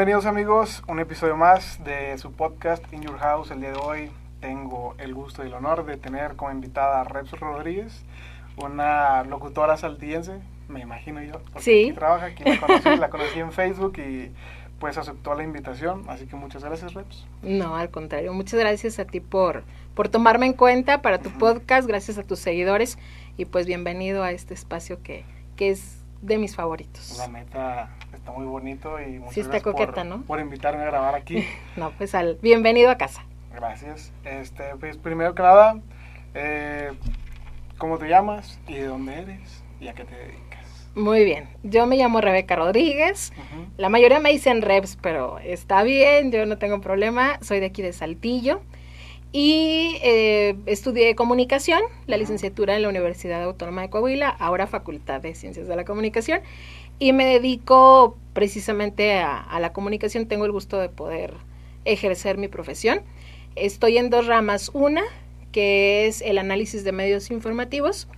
bienvenidos amigos, un episodio más de su podcast In Your House. El día de hoy tengo el gusto y el honor de tener como invitada a Reps Rodríguez, una locutora saltiense, me imagino yo, porque Sí. aquí trabaja, aquí la conocí, la conocí en Facebook y pues aceptó la invitación, así que muchas gracias Reps. No, al contrario. Muchas gracias a ti por, por tomarme en cuenta para tu podcast, gracias a tus seguidores y pues bienvenido a este espacio que, que es de mis favoritos. La neta está muy bonito y muchas Sí está gracias coqueta, por, ¿no? por invitarme a grabar aquí. No, pues al bienvenido a casa. Gracias. Este, pues primero que nada, eh, ¿cómo te llamas y de dónde eres y a qué te dedicas? Muy bien. Yo me llamo Rebeca Rodríguez. La mayoría me dicen Reps, pero está bien, yo no tengo problema. Soy de aquí de Saltillo. Y eh, estudié comunicación, la licenciatura en la Universidad Autónoma de Coahuila, ahora Facultad de Ciencias de la Comunicación. Y me dedico precisamente a, a la comunicación. Tengo el gusto de poder ejercer mi profesión. Estoy en dos ramas. Una, que es el análisis de medios informativos.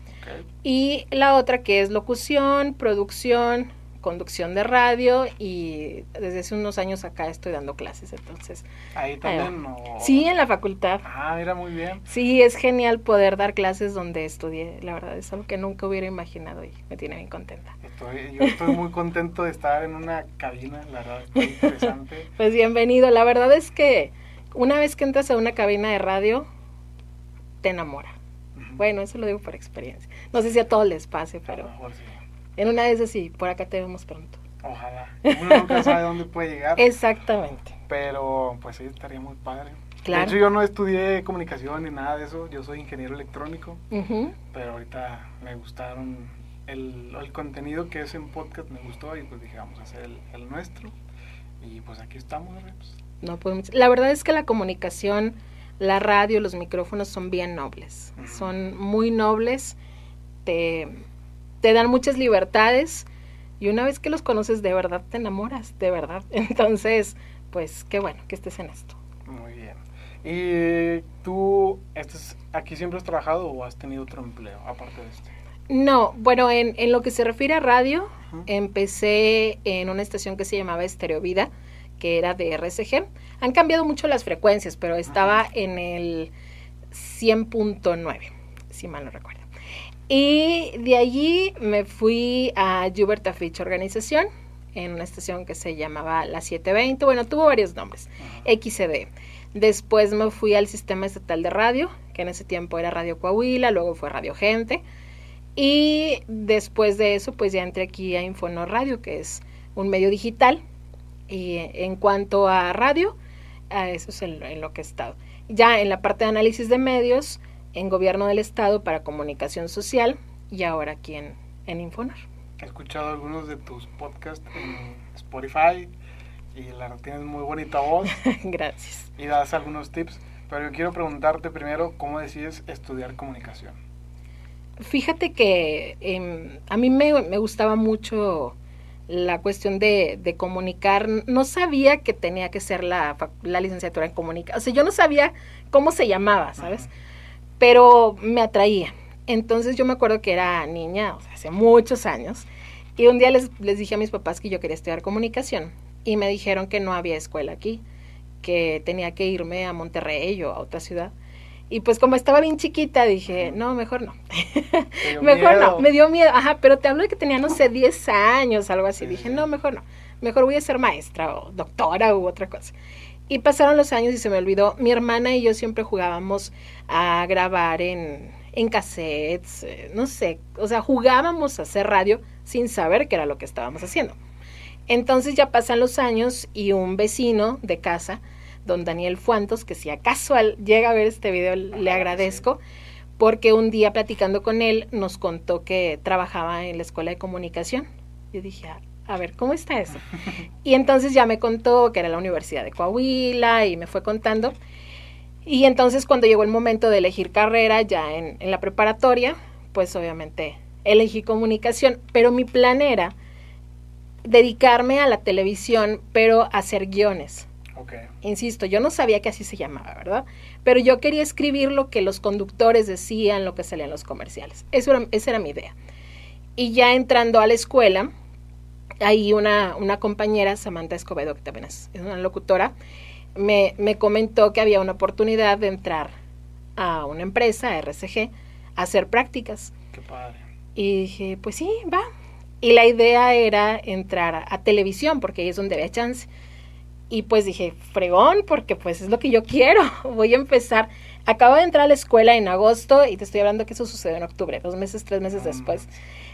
Y la otra que es locución, producción, conducción de radio y desde hace unos años acá estoy dando clases, entonces. Ahí también. o- Sí, en la facultad. Ah, mira, muy bien. Sí, es genial poder dar clases donde estudié, la verdad es algo que nunca hubiera imaginado y me tiene bien contenta. Estoy, yo estoy muy contento de estar en una cabina, la verdad, está interesante. Pues bienvenido, la verdad es que una vez que entras a una cabina de radio, te enamora. Bueno, eso lo digo por experiencia. No sé si a todos les pase, A lo pero mejor sí. En una de esas sí, por acá te vemos pronto. Ojalá. Uno nunca sabe dónde puede llegar. Exactamente. Pero pues sí, estaría muy padre. Claro. De hecho, yo no estudié comunicación ni nada de eso. Yo soy ingeniero electrónico. Pero ahorita me gustaron el, el contenido que es en podcast, me gustó y pues dije, vamos a hacer el, el nuestro. Y pues aquí estamos. No podemos- La verdad es que la comunicación, la radio, los micrófonos son bien nobles. Son muy nobles, te, te dan muchas libertades y una vez que los conoces de verdad te enamoras, de verdad. Entonces, pues qué bueno que estés en esto. Muy bien. ¿Y tú estás, aquí siempre has trabajado o has tenido otro empleo aparte de este? No, bueno, en, en lo que se refiere a radio, empecé en una estación que se llamaba Estereo Vida, que era de RSG. Han cambiado mucho las frecuencias, pero estaba en el 100.9, si mal no recuerdo. Y de allí me fui a Hubert Fitch Organización, en una estación que se llamaba La 720. Bueno, tuvo varios nombres. XCD. Después me fui al sistema estatal de radio, que en ese tiempo era Radio Coahuila, luego fue Radio Gente. Y después de eso, pues ya entré aquí a Infonor Radio, que es un medio digital. Y en cuanto a radio, eso es en lo que he estado. Ya en la parte de análisis de medios, en gobierno del Estado para comunicación social y ahora aquí en, en Infonor. He escuchado algunos de tus podcasts en Spotify y la tienes muy bonita voz Gracias. y das algunos tips. Pero yo quiero preguntarte primero cómo decides estudiar comunicación. Fíjate que em, a mí me, me gustaba mucho la cuestión de, de comunicar. No sabía que tenía que ser la, la licenciatura en comunicación. O sea, yo no sabía cómo se llamaba, ¿sabes? Pero me atraía. Entonces yo me acuerdo que era niña, o sea, hace muchos años. Y un día les, les dije a mis papás que yo quería estudiar comunicación. Y me dijeron que no había escuela aquí, que tenía que irme a Monterrey o a otra ciudad. Y pues como estaba bien chiquita, dije, no, mejor no. ¿Te dio Mejor miedo? no, me dio miedo, ajá, pero te hablo de que tenía, no sé, 10 años, algo así. Sí, Dije, no, mejor no, mejor voy a ser maestra o doctora u otra cosa. Y pasaron los años y se me olvidó. Mi hermana y yo siempre jugábamos a grabar en, en cassettes, eh, no sé, o sea, jugábamos a hacer radio sin saber qué era lo que estábamos haciendo. Entonces ya pasan los años y un vecino de casa, don Daniel Fuantos, que si acaso llega a ver este video le Ajá, agradezco, porque un día platicando con él nos contó que trabajaba en la escuela de comunicación. Yo dije, "Ah, a ver, ¿cómo está eso? Y entonces ya me contó que era la Universidad de Coahuila y me fue contando. Y entonces cuando llegó el momento de elegir carrera ya en, en la preparatoria, pues obviamente elegí comunicación, pero mi plan era dedicarme a la televisión, pero hacer guiones. Ok. Insisto, yo no sabía que así se llamaba, ¿verdad? Pero yo quería escribir lo que los conductores decían, lo que salía en los comerciales. Eso era, esa era mi idea. Y ya entrando a la escuela, ahí una, una compañera, Samantha Escobedo, que también es, una locutora, me, me, comentó que había una oportunidad de entrar a una empresa, a RCG, a hacer prácticas. Qué padre. Y dije, pues sí, va. Y la idea era entrar a, a televisión, porque ahí es donde había chance. Y pues dije, fregón, porque pues es lo que yo quiero. Voy a empezar. Acabo de entrar a la escuela en agosto y te estoy hablando que eso sucedió en octubre, dos meses, tres meses después.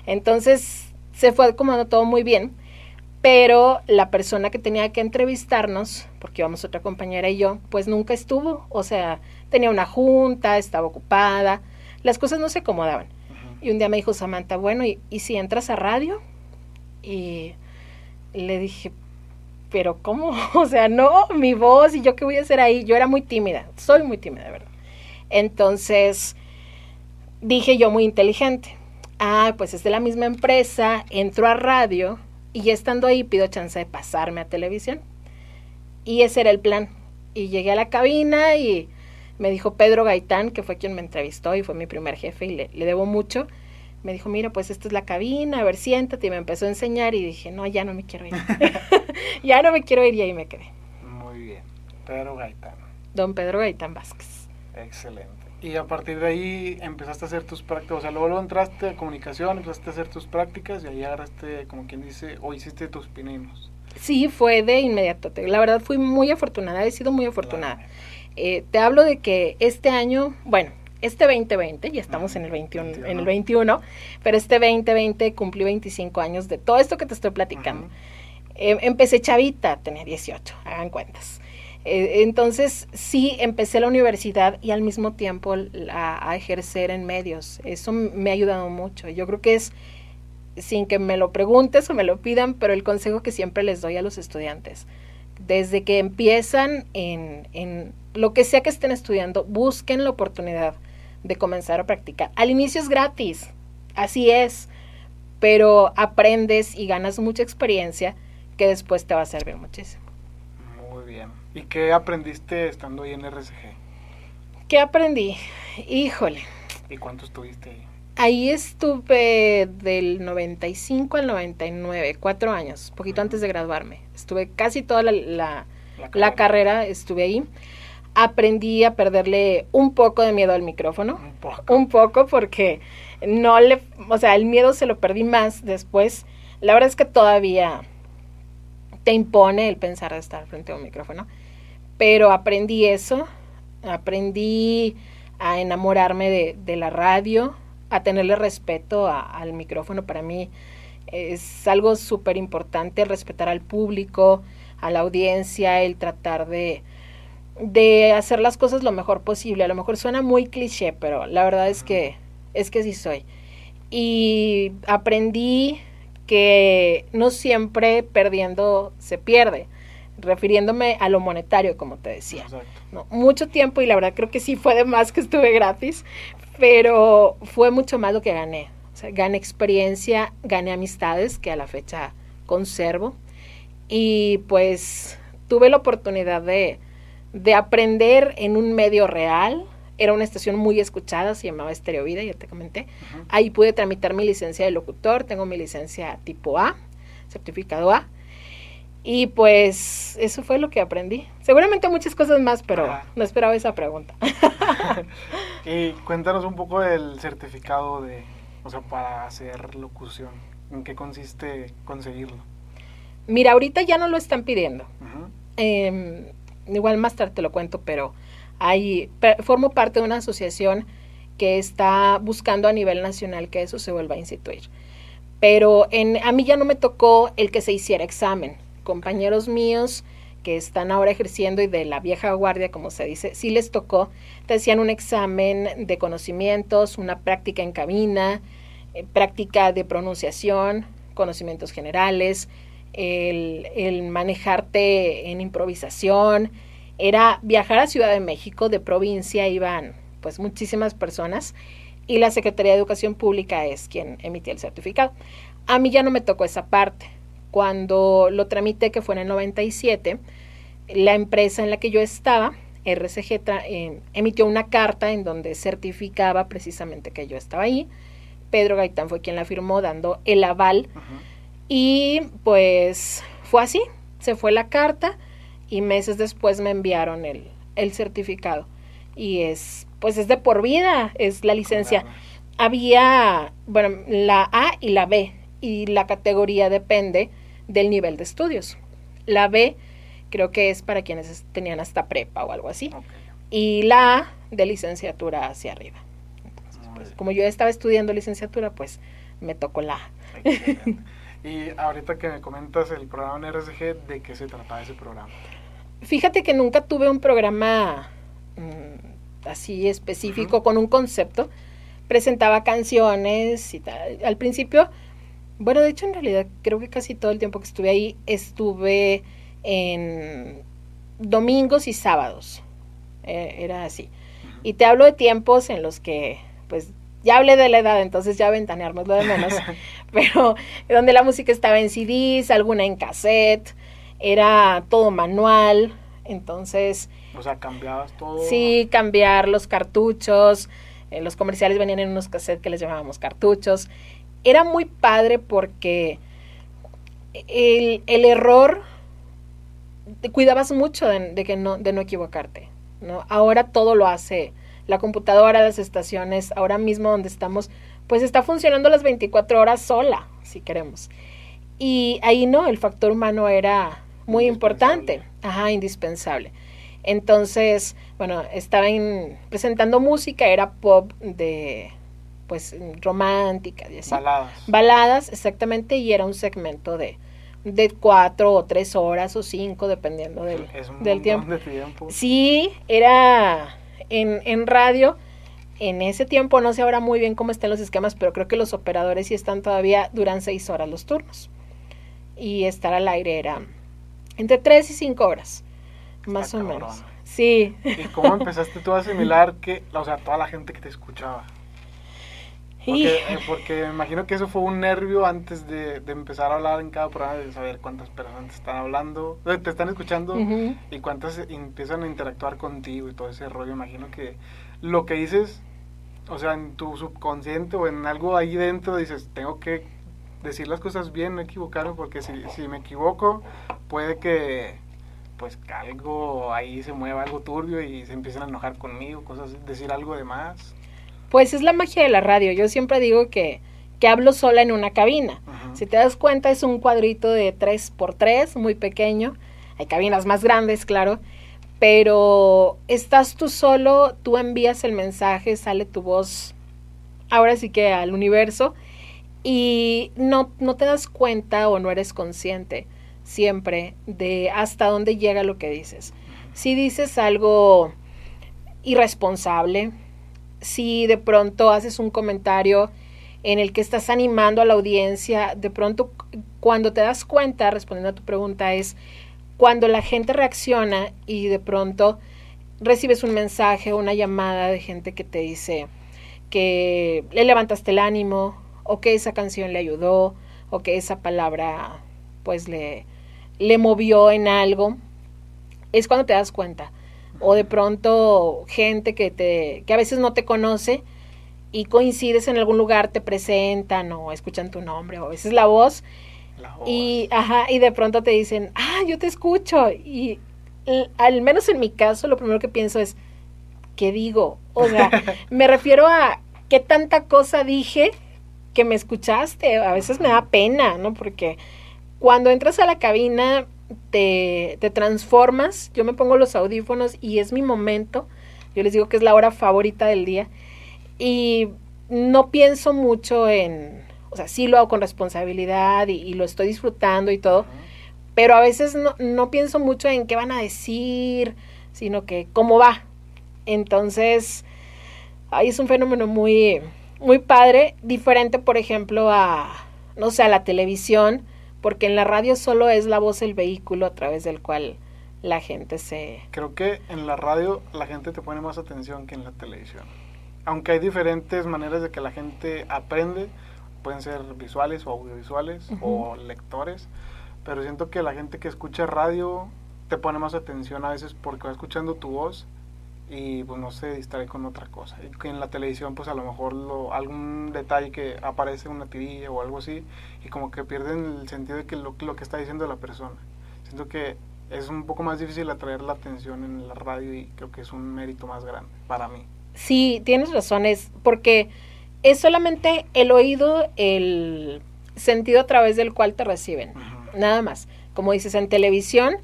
Entonces se fue acomodando todo muy bien, pero la persona que tenía que entrevistarnos, porque íbamos otra compañera y yo, pues nunca estuvo. O sea, tenía una junta, estaba ocupada, las cosas no se acomodaban. Y un día me dijo Samantha, bueno, ¿y, ¿y si entras a radio? Y le dije, pero ¿cómo? O sea, no, mi voz y yo qué voy a hacer ahí. Yo era muy tímida, soy muy tímida, de verdad. Entonces, dije yo muy inteligente. Ah, pues es de la misma empresa, entro a radio y estando ahí pido chance de pasarme a televisión. Y ese era el plan. Y llegué a la cabina y me dijo Pedro Gaitán, que fue quien me entrevistó y fue mi primer jefe y le, le debo mucho me dijo, mira, pues esta es la cabina, a ver, siéntate, y me empezó a enseñar y dije, no, ya no me quiero ir. ya no me quiero ir y ahí me quedé. Muy bien. Pedro Gaitán. Don Pedro Gaitán Vázquez. Excelente. Y a partir de ahí empezaste a hacer tus prácticas, o sea, luego, entraste a comunicación, empezaste a hacer tus prácticas y ahí agarraste, como quien dice, o hiciste tus pininos. Sí, fue de inmediato. La verdad fui muy afortunada, he sido muy afortunada. Eh, te hablo de que este año, bueno, este 2020, ya estamos en el 21, en el 21, pero este 2020 cumplí 25 años de todo esto que te estoy platicando. Em, empecé chavita, tenía 18, hagan cuentas. Eh, entonces sí, empecé la universidad y al mismo tiempo a, ejercer en medios. Eso me ha ayudado mucho. Yo creo que es, sin que me lo preguntes o me lo pidan, pero el consejo que siempre les doy a los estudiantes. Desde que empiezan en, en lo que sea que estén estudiando, busquen la oportunidad de comenzar a practicar. Al inicio es gratis, así es, pero aprendes y ganas mucha experiencia que después te va a servir muchísimo. ¿Y qué aprendiste estando ahí en RCG? ¿Qué aprendí? Híjole. ¿Y cuánto estuviste ahí? Ahí estuve del 95 al 99, cuatro años, poquito antes de graduarme. Estuve casi toda la, la, la carrera, estuve ahí aprendí a perderle un poco de miedo al micrófono. Un poco. Un poco porque no le, o sea, el miedo se lo perdí más después. La verdad es que todavía te impone el pensar de estar frente a un micrófono, pero aprendí eso, aprendí a enamorarme de, la radio, a tenerle respeto al micrófono. Para mí es algo súper importante, respetar al público, a la audiencia, el tratar de, de hacer las cosas lo mejor posible. A lo mejor suena muy cliché, pero la verdad es que es que sí soy. Y aprendí que no siempre perdiendo se pierde, refiriéndome a lo monetario, como te decía. No, mucho tiempo y la verdad creo que sí fue de más que estuve gratis, pero fue mucho más lo que gané. O sea, gané experiencia, gané amistades que a la fecha conservo y pues tuve la oportunidad de, de aprender en un medio real. Era una estación muy escuchada, se llamaba Estereo Vida, ya te comenté. Ahí pude tramitar mi licencia de locutor, tengo mi licencia tipo A, certificado A. Y pues eso fue lo que aprendí. Seguramente muchas cosas más, pero no esperaba esa pregunta. y cuéntanos un poco del certificado de, o sea, para hacer locución. ¿En qué consiste conseguirlo? Mira, ahorita ya no lo están pidiendo igual más tarde te lo cuento, pero hay, formo parte de una asociación que está buscando a nivel nacional que eso se vuelva a instituir. Pero en, a mí ya no me tocó el que se hiciera examen. Compañeros míos que están ahora ejerciendo y de la vieja guardia, como se dice, sí les tocó, te hacían un examen de conocimientos, una práctica en cabina, eh, práctica de pronunciación, conocimientos generales, el, manejarte en improvisación, era viajar a Ciudad de México, de provincia iban pues muchísimas personas y la Secretaría de Educación Pública es quien emitía el certificado. A mí ya no me tocó esa parte. Cuando lo tramité, que fue en el 97, la empresa en la que yo estaba, RCG, eh, emitió una carta en donde certificaba precisamente que yo estaba ahí. Pedro Gaitán fue quien la firmó dando el aval Y pues fue así, se fue la carta y meses después me enviaron el, el certificado. Y es, pues es de por vida, es la licencia. Había, bueno, la A y la B, y la categoría depende del nivel de estudios. La B creo que es para quienes tenían hasta prepa o algo así. Y la A de licenciatura hacia arriba. Pues, como yo estaba estudiando licenciatura, pues me tocó la A. y ahorita que me comentas el programa en RSG, ¿de qué se trataba ese programa? Fíjate que nunca tuve un programa mm, así específico con un concepto. Presentaba canciones y tal. Al principio, bueno, de hecho en realidad creo que casi todo el tiempo que estuve ahí estuve en domingos y sábados. Eh, era así. Y te hablo de tiempos en los que, pues, ya hablé de la edad, entonces ya ventanearnos lo de menos, pero donde la música estaba en CDs, alguna en cassette, era todo manual, entonces... O sea, cambiabas todo. Sí, cambiar los cartuchos, eh, los comerciales venían en unos cassettes que les llamábamos cartuchos. Era muy padre porque el, el error, te cuidabas mucho de, de, que no, de no equivocarte, ¿no? Ahora todo lo hace la computadora, las estaciones, ahora mismo donde estamos, pues está funcionando las 24 horas sola, si queremos. Y ahí no, el factor humano era muy importante, ajá, indispensable. Entonces, bueno, estaba presentando música, era pop de, pues, romántica y así. Baladas. Baladas, exactamente, y era un segmento de, de cuatro o tres horas o cinco, dependiendo del, del tiempo. De tiempo. Sí, era en, en radio. En ese tiempo no sé ahora muy bien cómo están los esquemas, pero creo que los operadores sí están todavía, duran seis horas los turnos. Y estar al aire era entre 3 y 5 horas, más o menos. Sí. ¿Y cómo empezaste tú a asimilar que, o sea, toda la gente que te escuchaba? Porque, eh, porque me imagino que eso fue un nervio antes de, de, empezar a hablar en cada programa, de saber cuántas personas te están hablando, te están escuchando y cuántas empiezan a interactuar contigo y todo ese rollo. Imagino que lo que dices, o sea, en tu subconsciente o en algo ahí dentro, dices, tengo que decir las cosas bien, no equivocarme, porque si, si me equivoco, puede que pues algo ahí se mueva, algo turbio y se empiecen a enojar conmigo, cosas, decir algo de más. Pues es la magia de la radio. Yo siempre digo que, que hablo sola en una cabina. Si te das cuenta, es un cuadrito de 3 por 3 muy pequeño. Hay cabinas más grandes, claro. Pero estás tú solo, tú envías el mensaje, sale tu voz, ahora sí que al universo, y no, no te das cuenta o no eres consciente siempre de hasta dónde llega lo que dices. Si dices algo irresponsable, si de pronto haces un comentario en el que estás animando a la audiencia, de pronto cuando te das cuenta, respondiendo a tu pregunta, es cuando la gente reacciona y de pronto recibes un mensaje, una llamada de gente que te dice que le levantaste el ánimo o que esa canción le ayudó o que esa palabra pues le, le movió en algo, es cuando te das cuenta. O de pronto gente que, te, que a veces no te conoce y coincides en algún lugar, te presentan o escuchan tu nombre o a veces la voz. Y, ajá, y de pronto te dicen, ah, yo te escucho. Y al menos en mi caso, lo primero que pienso es, ¿qué digo? O sea, me refiero a qué tanta cosa dije que me escuchaste. A veces me da pena, ¿no? Porque cuando entras a la cabina te, te transformas, yo me pongo los audífonos y es mi momento, yo les digo que es la hora favorita del día y no pienso mucho en, o sea, sí lo hago con responsabilidad y, lo estoy disfrutando y todo, pero a veces no, no, pienso mucho en qué van a decir, sino que cómo va. Entonces, ahí es un fenómeno muy, muy padre, diferente, por ejemplo, a, no sé, a la televisión, porque en la radio solo es la voz el vehículo a través del cual la gente se... Creo que en la radio la gente te pone más atención que en la televisión. Aunque hay diferentes maneras de que la gente aprende, pueden ser visuales o audiovisuales o lectores, pero siento que la gente que escucha radio te pone más atención a veces porque va escuchando tu voz y pues no se distrae con otra cosa. Y que en la televisión pues a lo mejor lo, algún detalle que aparece una tirilla o algo así y como que pierden el sentido de que lo, lo que está diciendo la persona. Siento que es un poco más difícil atraer la atención en la radio y creo que es un mérito más grande para mí. Sí, tienes razones, porque es solamente el oído, el sentido a través del cual te reciben, nada más. Como dices, en televisión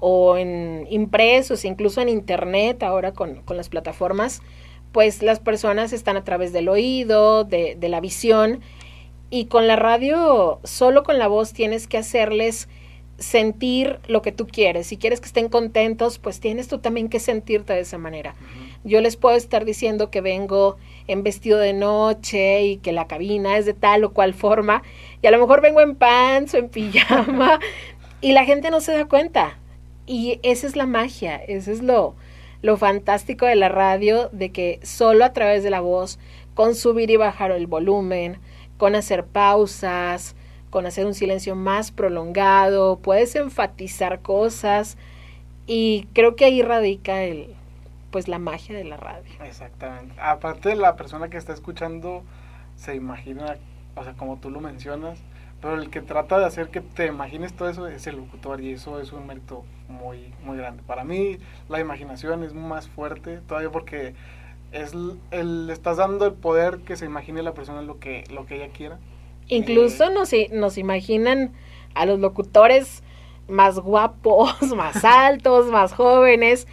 o en impresos, incluso en internet, ahora con, las plataformas, pues las personas están a través del oído, de, de la visión, y con la radio, solo con la voz tienes que hacerles sentir lo que tú quieres. Si quieres que estén contentos, pues tienes tú también que sentirte de esa manera. Yo les puedo estar diciendo que vengo en vestido de noche y que la cabina es de tal o cual forma, y a lo mejor vengo en pants o en pijama, y la gente no se da cuenta. Y esa es la magia, ese es lo, lo fantástico de la radio, de que solo a través de la voz, con subir y bajar el volumen, con hacer pausas, con hacer un silencio más prolongado, puedes enfatizar cosas y creo que ahí radica el pues la magia de la radio. Exactamente. Aparte la persona que está escuchando se imagina, o sea, como tú lo mencionas, pero el que trata de hacer que te imagines todo eso es el locutor y eso es un mérito muy muy grande. Para mí la imaginación es más fuerte todavía porque es el, estás dando el poder que se imagine la persona lo que lo que ella quiera Incluso nos, nos imaginan a los locutores más guapos, más altos, más jóvenes.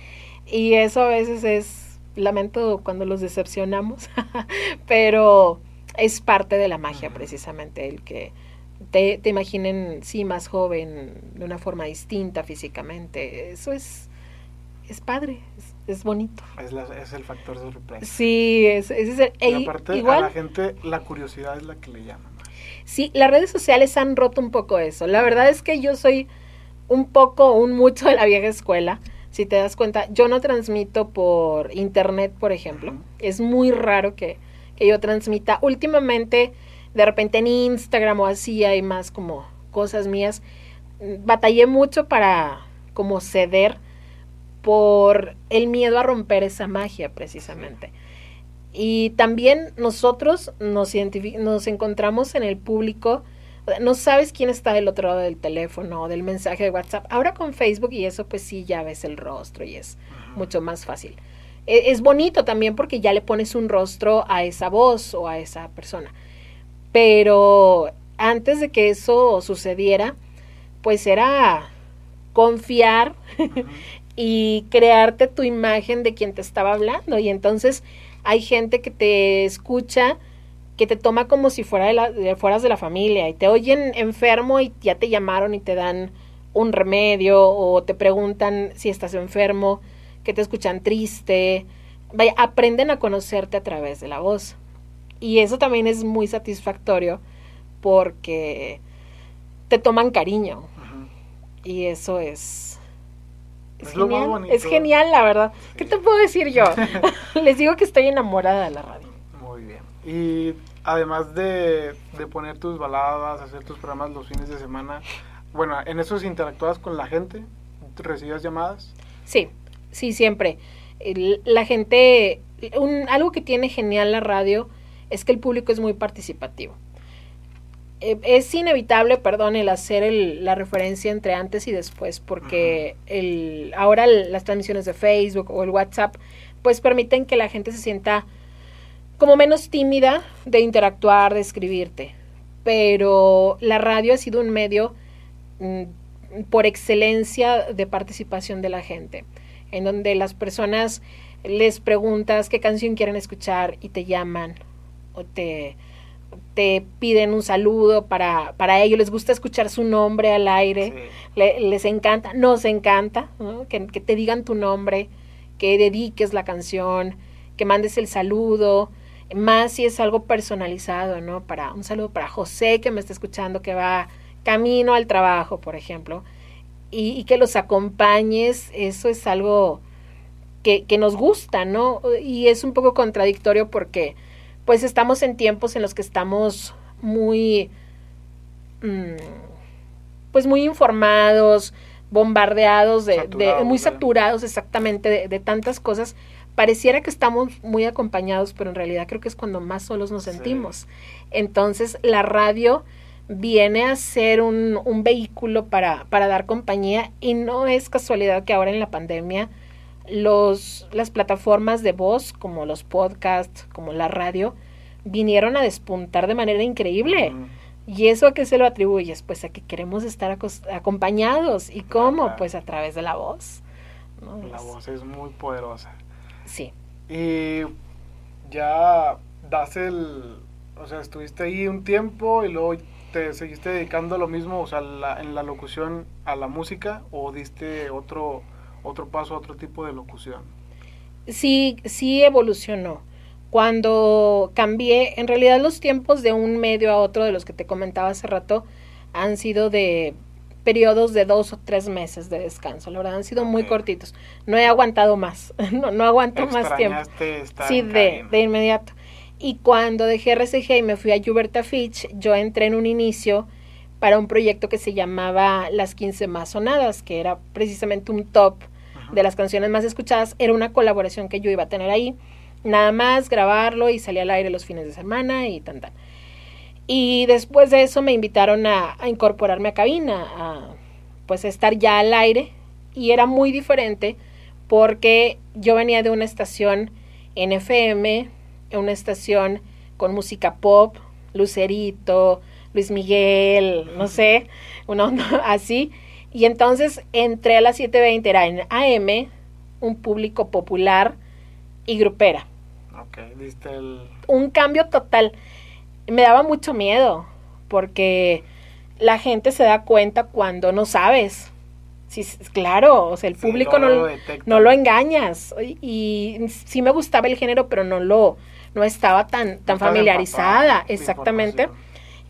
Y eso a veces es, lamento cuando los decepcionamos, pero es parte de la magia precisamente, el que te, te, imaginen, sí, más joven, de una forma distinta físicamente. Eso es, es padre, es, bonito. Es, es, el factor sorpresa. Sí, es, es, el, y aparte igual, a la gente la curiosidad es la que le llama. Sí, las redes sociales han roto un poco eso. La verdad es que yo soy un poco, un mucho de la vieja escuela. Si te das cuenta, yo no transmito por internet, por ejemplo. Es muy raro que, que yo transmita. Últimamente, de repente en Instagram o así hay más como cosas mías. Batallé mucho para como ceder por el miedo a romper esa magia precisamente. Y también nosotros nos, nos encontramos en el público, no sabes quién está del otro lado del teléfono o del mensaje de WhatsApp. Ahora con Facebook y eso, pues sí, ya ves el rostro y es mucho más fácil. E, es bonito también porque ya le pones un rostro a esa voz o a esa persona. Pero antes de que eso sucediera, pues era confiar y crearte tu imagen de quien te estaba hablando. Y entonces hay gente que te escucha, que te toma como si fuera de la, fueras de la familia y te oyen enfermo y ya te llamaron y te dan un remedio o te preguntan si estás enfermo, que te escuchan triste. Vaya, aprenden a conocerte a través de la voz. Y eso también es muy satisfactorio porque te toman cariño. Y eso es es, genial, es genial, la verdad. ¿Qué te puedo decir yo? Les digo que estoy enamorada de la radio. Muy bien. Y además de, de, poner tus baladas, hacer tus programas los fines de semana, bueno, ¿en esos interactúas con la gente? ¿Recibías llamadas? Sí, sí, siempre. La gente, un, algo que tiene genial la radio es que el público es muy participativo. Eh, es inevitable, perdón, el hacer el, la referencia entre antes y después, porque el, ahora las transmisiones de Facebook o el WhatsApp, pues permiten que la gente se sienta como menos tímida de interactuar, de escribirte. Pero la radio ha sido un medio mm, por excelencia de participación de la gente, en donde las personas les preguntas qué canción quieren escuchar y te llaman te te piden un saludo para, para ellos, les gusta escuchar su nombre al aire, les encanta, nos encanta que, te digan tu nombre, que dediques la canción, que mandes el saludo, más si es algo personalizado, ¿no? Para un saludo para José que me está escuchando, que va camino al trabajo, por ejemplo, y, y que los acompañes, eso es algo que, que nos gusta, ¿no? Y es un poco contradictorio porque pues estamos en tiempos en los que estamos muy, mm, pues muy informados, bombardeados, de, muy saturados exactamente de, tantas cosas, pareciera que estamos muy acompañados, pero en realidad creo que es cuando más solos nos sentimos. Entonces, la radio viene a ser un, un vehículo para, para dar compañía y no es casualidad que ahora en la pandemia los, las plataformas de voz, como los podcasts, como la radio, vinieron a despuntar de manera increíble. ¿Y eso a qué se lo atribuyes? Pues a que queremos estar acompañados. ¿Y cómo? Pues a través de la voz. La voz es muy poderosa. Sí. Y ya das el... O sea, estuviste ahí un tiempo y luego te seguiste dedicando a lo mismo, o sea, en la locución a la música o diste otro, otro paso a otro tipo de locución? Sí, sí evolucionó. Cuando cambié, en realidad los tiempos de un medio a otro de los que te comentaba hace rato han sido de periodos de dos o tres meses de descanso. La verdad han sido muy cortitos. No he aguantado más. no, no aguanto más tiempo. Sí, de, de, inmediato. Y cuando dejé RCG y me fui a Huberta Fitch, yo entré en un inicio para un proyecto que se llamaba Las 15 más sonadas, que era precisamente un top de las canciones más escuchadas. Era una colaboración que yo iba a tener ahí. Nada más grabarlo y salía al aire los fines de semana y tan tan. Y después de eso me invitaron a, incorporarme a cabina, a pues estar ya al aire. Y era muy diferente porque yo venía de una estación en FM, una estación con música pop, Lucerito, Luis Miguel, no sé, una onda así. Y entonces entré a las 7.20, era en AM, un público popular y grupera. Ok, viste el... Un cambio total. Me daba mucho miedo, porque la gente se da cuenta cuando no sabes. Sí, claro, o sea, el público no, lo, no lo engañas. Y, y, sí me gustaba el género, pero no lo, no estaba tan, tan familiarizada, exactamente.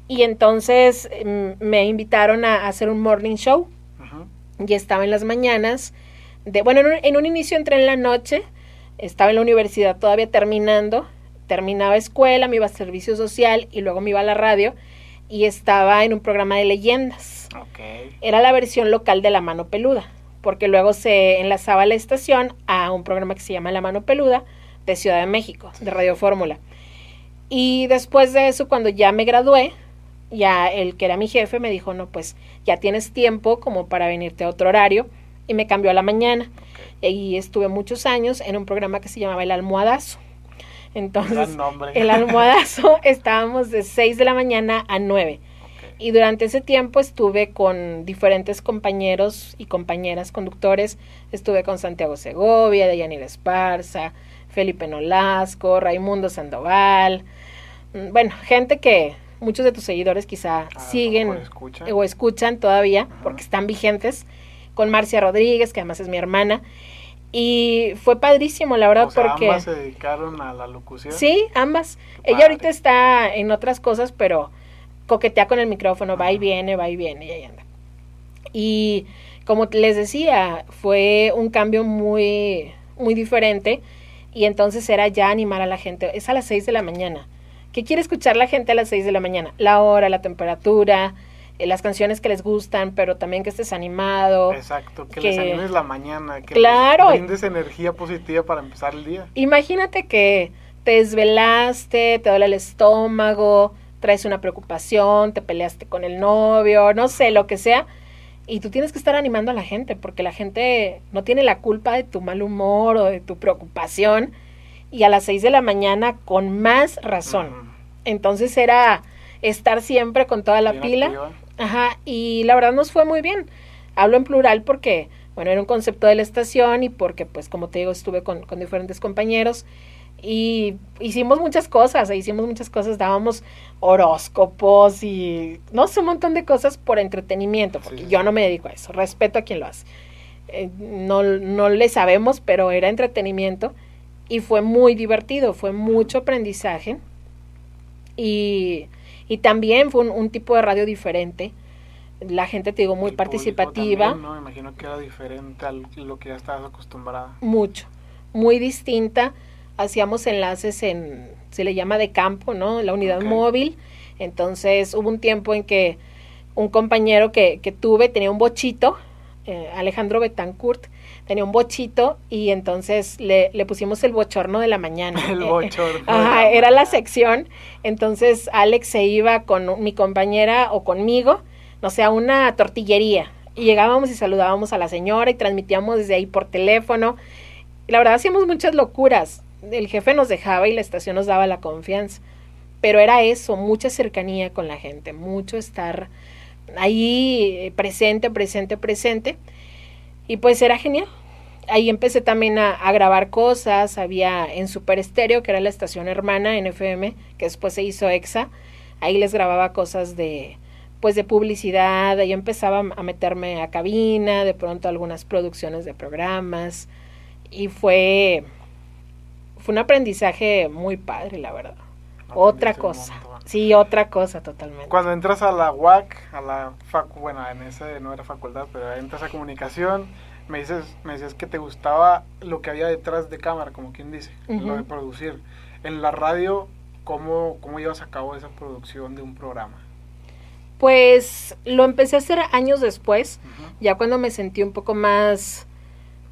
Y entonces mm, me invitaron a, hacer un morning show. Y estaba en las mañanas. De, bueno, en un, inicio entré en la noche. Estaba en la universidad todavía terminando. Terminaba escuela, me iba a servicio social y luego me iba a la radio. Y estaba en un programa de leyendas. Era la versión local de La Mano Peluda. Porque luego se enlazaba la estación a un programa que se llama La Mano Peluda de Ciudad de México, de Radio Fórmula. Y después de eso, cuando ya me gradué, ya el que era mi jefe me dijo, no, pues ya tienes tiempo como para venirte a otro horario y me cambió a la mañana. Y estuve muchos años en un programa que se llamaba El Almohadazo. Entonces, el almohadazo estábamos de 6 de la mañana a 9. Y durante ese tiempo estuve con diferentes compañeros y compañeras conductores. Estuve con Santiago Segovia, Deyanira Esparza, Felipe Nolasco, Raimundo Sandoval. Mm, bueno, gente que muchos de tus seguidores quizá siguen o escuchan todavía porque están vigentes. Con Marcia Rodríguez, que además es mi hermana. Y fue padrísimo, la verdad, porque... ¿Ambas se dedicaron a la locución? Sí, ambas. Ella ahorita está en otras cosas, pero coquetea con el micrófono, va y viene, va y viene, y ahí anda. Y como les decía, fue un cambio muy, muy diferente y entonces era ya animar a la gente. Es a las 6 de la mañana. ¿Qué quiere escuchar la gente a las 6 de la mañana? La hora, la temperatura, eh, las canciones que les gustan, pero también que estés animado. Exacto, que, les animes la mañana, que claro, brindes energía positiva para empezar el día. Imagínate que te desvelaste, te duele el estómago, traes una preocupación, te peleaste con el novio, no sé, lo que sea y tú tienes que estar animando a la gente, porque la gente no tiene la culpa de tu mal humor o de tu preocupación. Y a las seis de la mañana con más razón. Entonces era estar siempre con toda la pila. Ajá, y la verdad nos fue muy bien. Hablo en plural porque, bueno, era un concepto de la estación y porque, pues, como te digo, estuve con, con diferentes compañeros y hicimos muchas cosas, hicimos muchas cosas, dábamos horóscopos y no sé, un montón de cosas por entretenimiento, porque yo no me dedico a eso, respeto a quien lo hace. Eh, no, no le sabemos, pero era entretenimiento y fue muy divertido, fue mucho aprendizaje y, y también fue un, tipo de radio diferente. La gente, te digo, muy participativa. ¿no? Me imagino que era diferente a lo que ya estabas acostumbrada. Mucho, muy distinta hacíamos enlaces en, se le llama de campo, ¿no? La unidad móvil. Entonces hubo un tiempo en que un compañero que, que tuve tenía un bochito, eh, Alejandro Betancourt, tenía un bochito y entonces le, le pusimos el bochorno de la mañana. El bochorno. Ajá, era la sección. Entonces Alex se iba con mi compañera o conmigo, no sé, a una tortillería. Y llegábamos y saludábamos a la señora y transmitíamos desde ahí por teléfono. Y la verdad hacíamos muchas locuras. El jefe nos dejaba y la estación nos daba la confianza. Pero era eso, mucha cercanía con la gente, mucho estar ahí eh, presente, presente, presente. Y pues era genial. Ahí empecé también a, grabar cosas. Había en Super Estéreo, que era la estación hermana en FM, que después se hizo EXA. Ahí les grababa cosas de pues de publicidad, ahí empezaba a meterme a cabina, de pronto algunas producciones de programas y fue fue un aprendizaje muy padre, la verdad. Otra cosa. Sí, otra cosa totalmente. Cuando entras a la UAC, a la facu, bueno, en ese no era facultad, pero entras a comunicación, me dices, me decías que te gustaba lo que había detrás de cámara, como quien dice, lo de producir. En la radio, ¿cómo, ¿cómo llevas a cabo esa producción de un programa? Pues lo empecé a hacer años después, ya cuando me sentí un poco más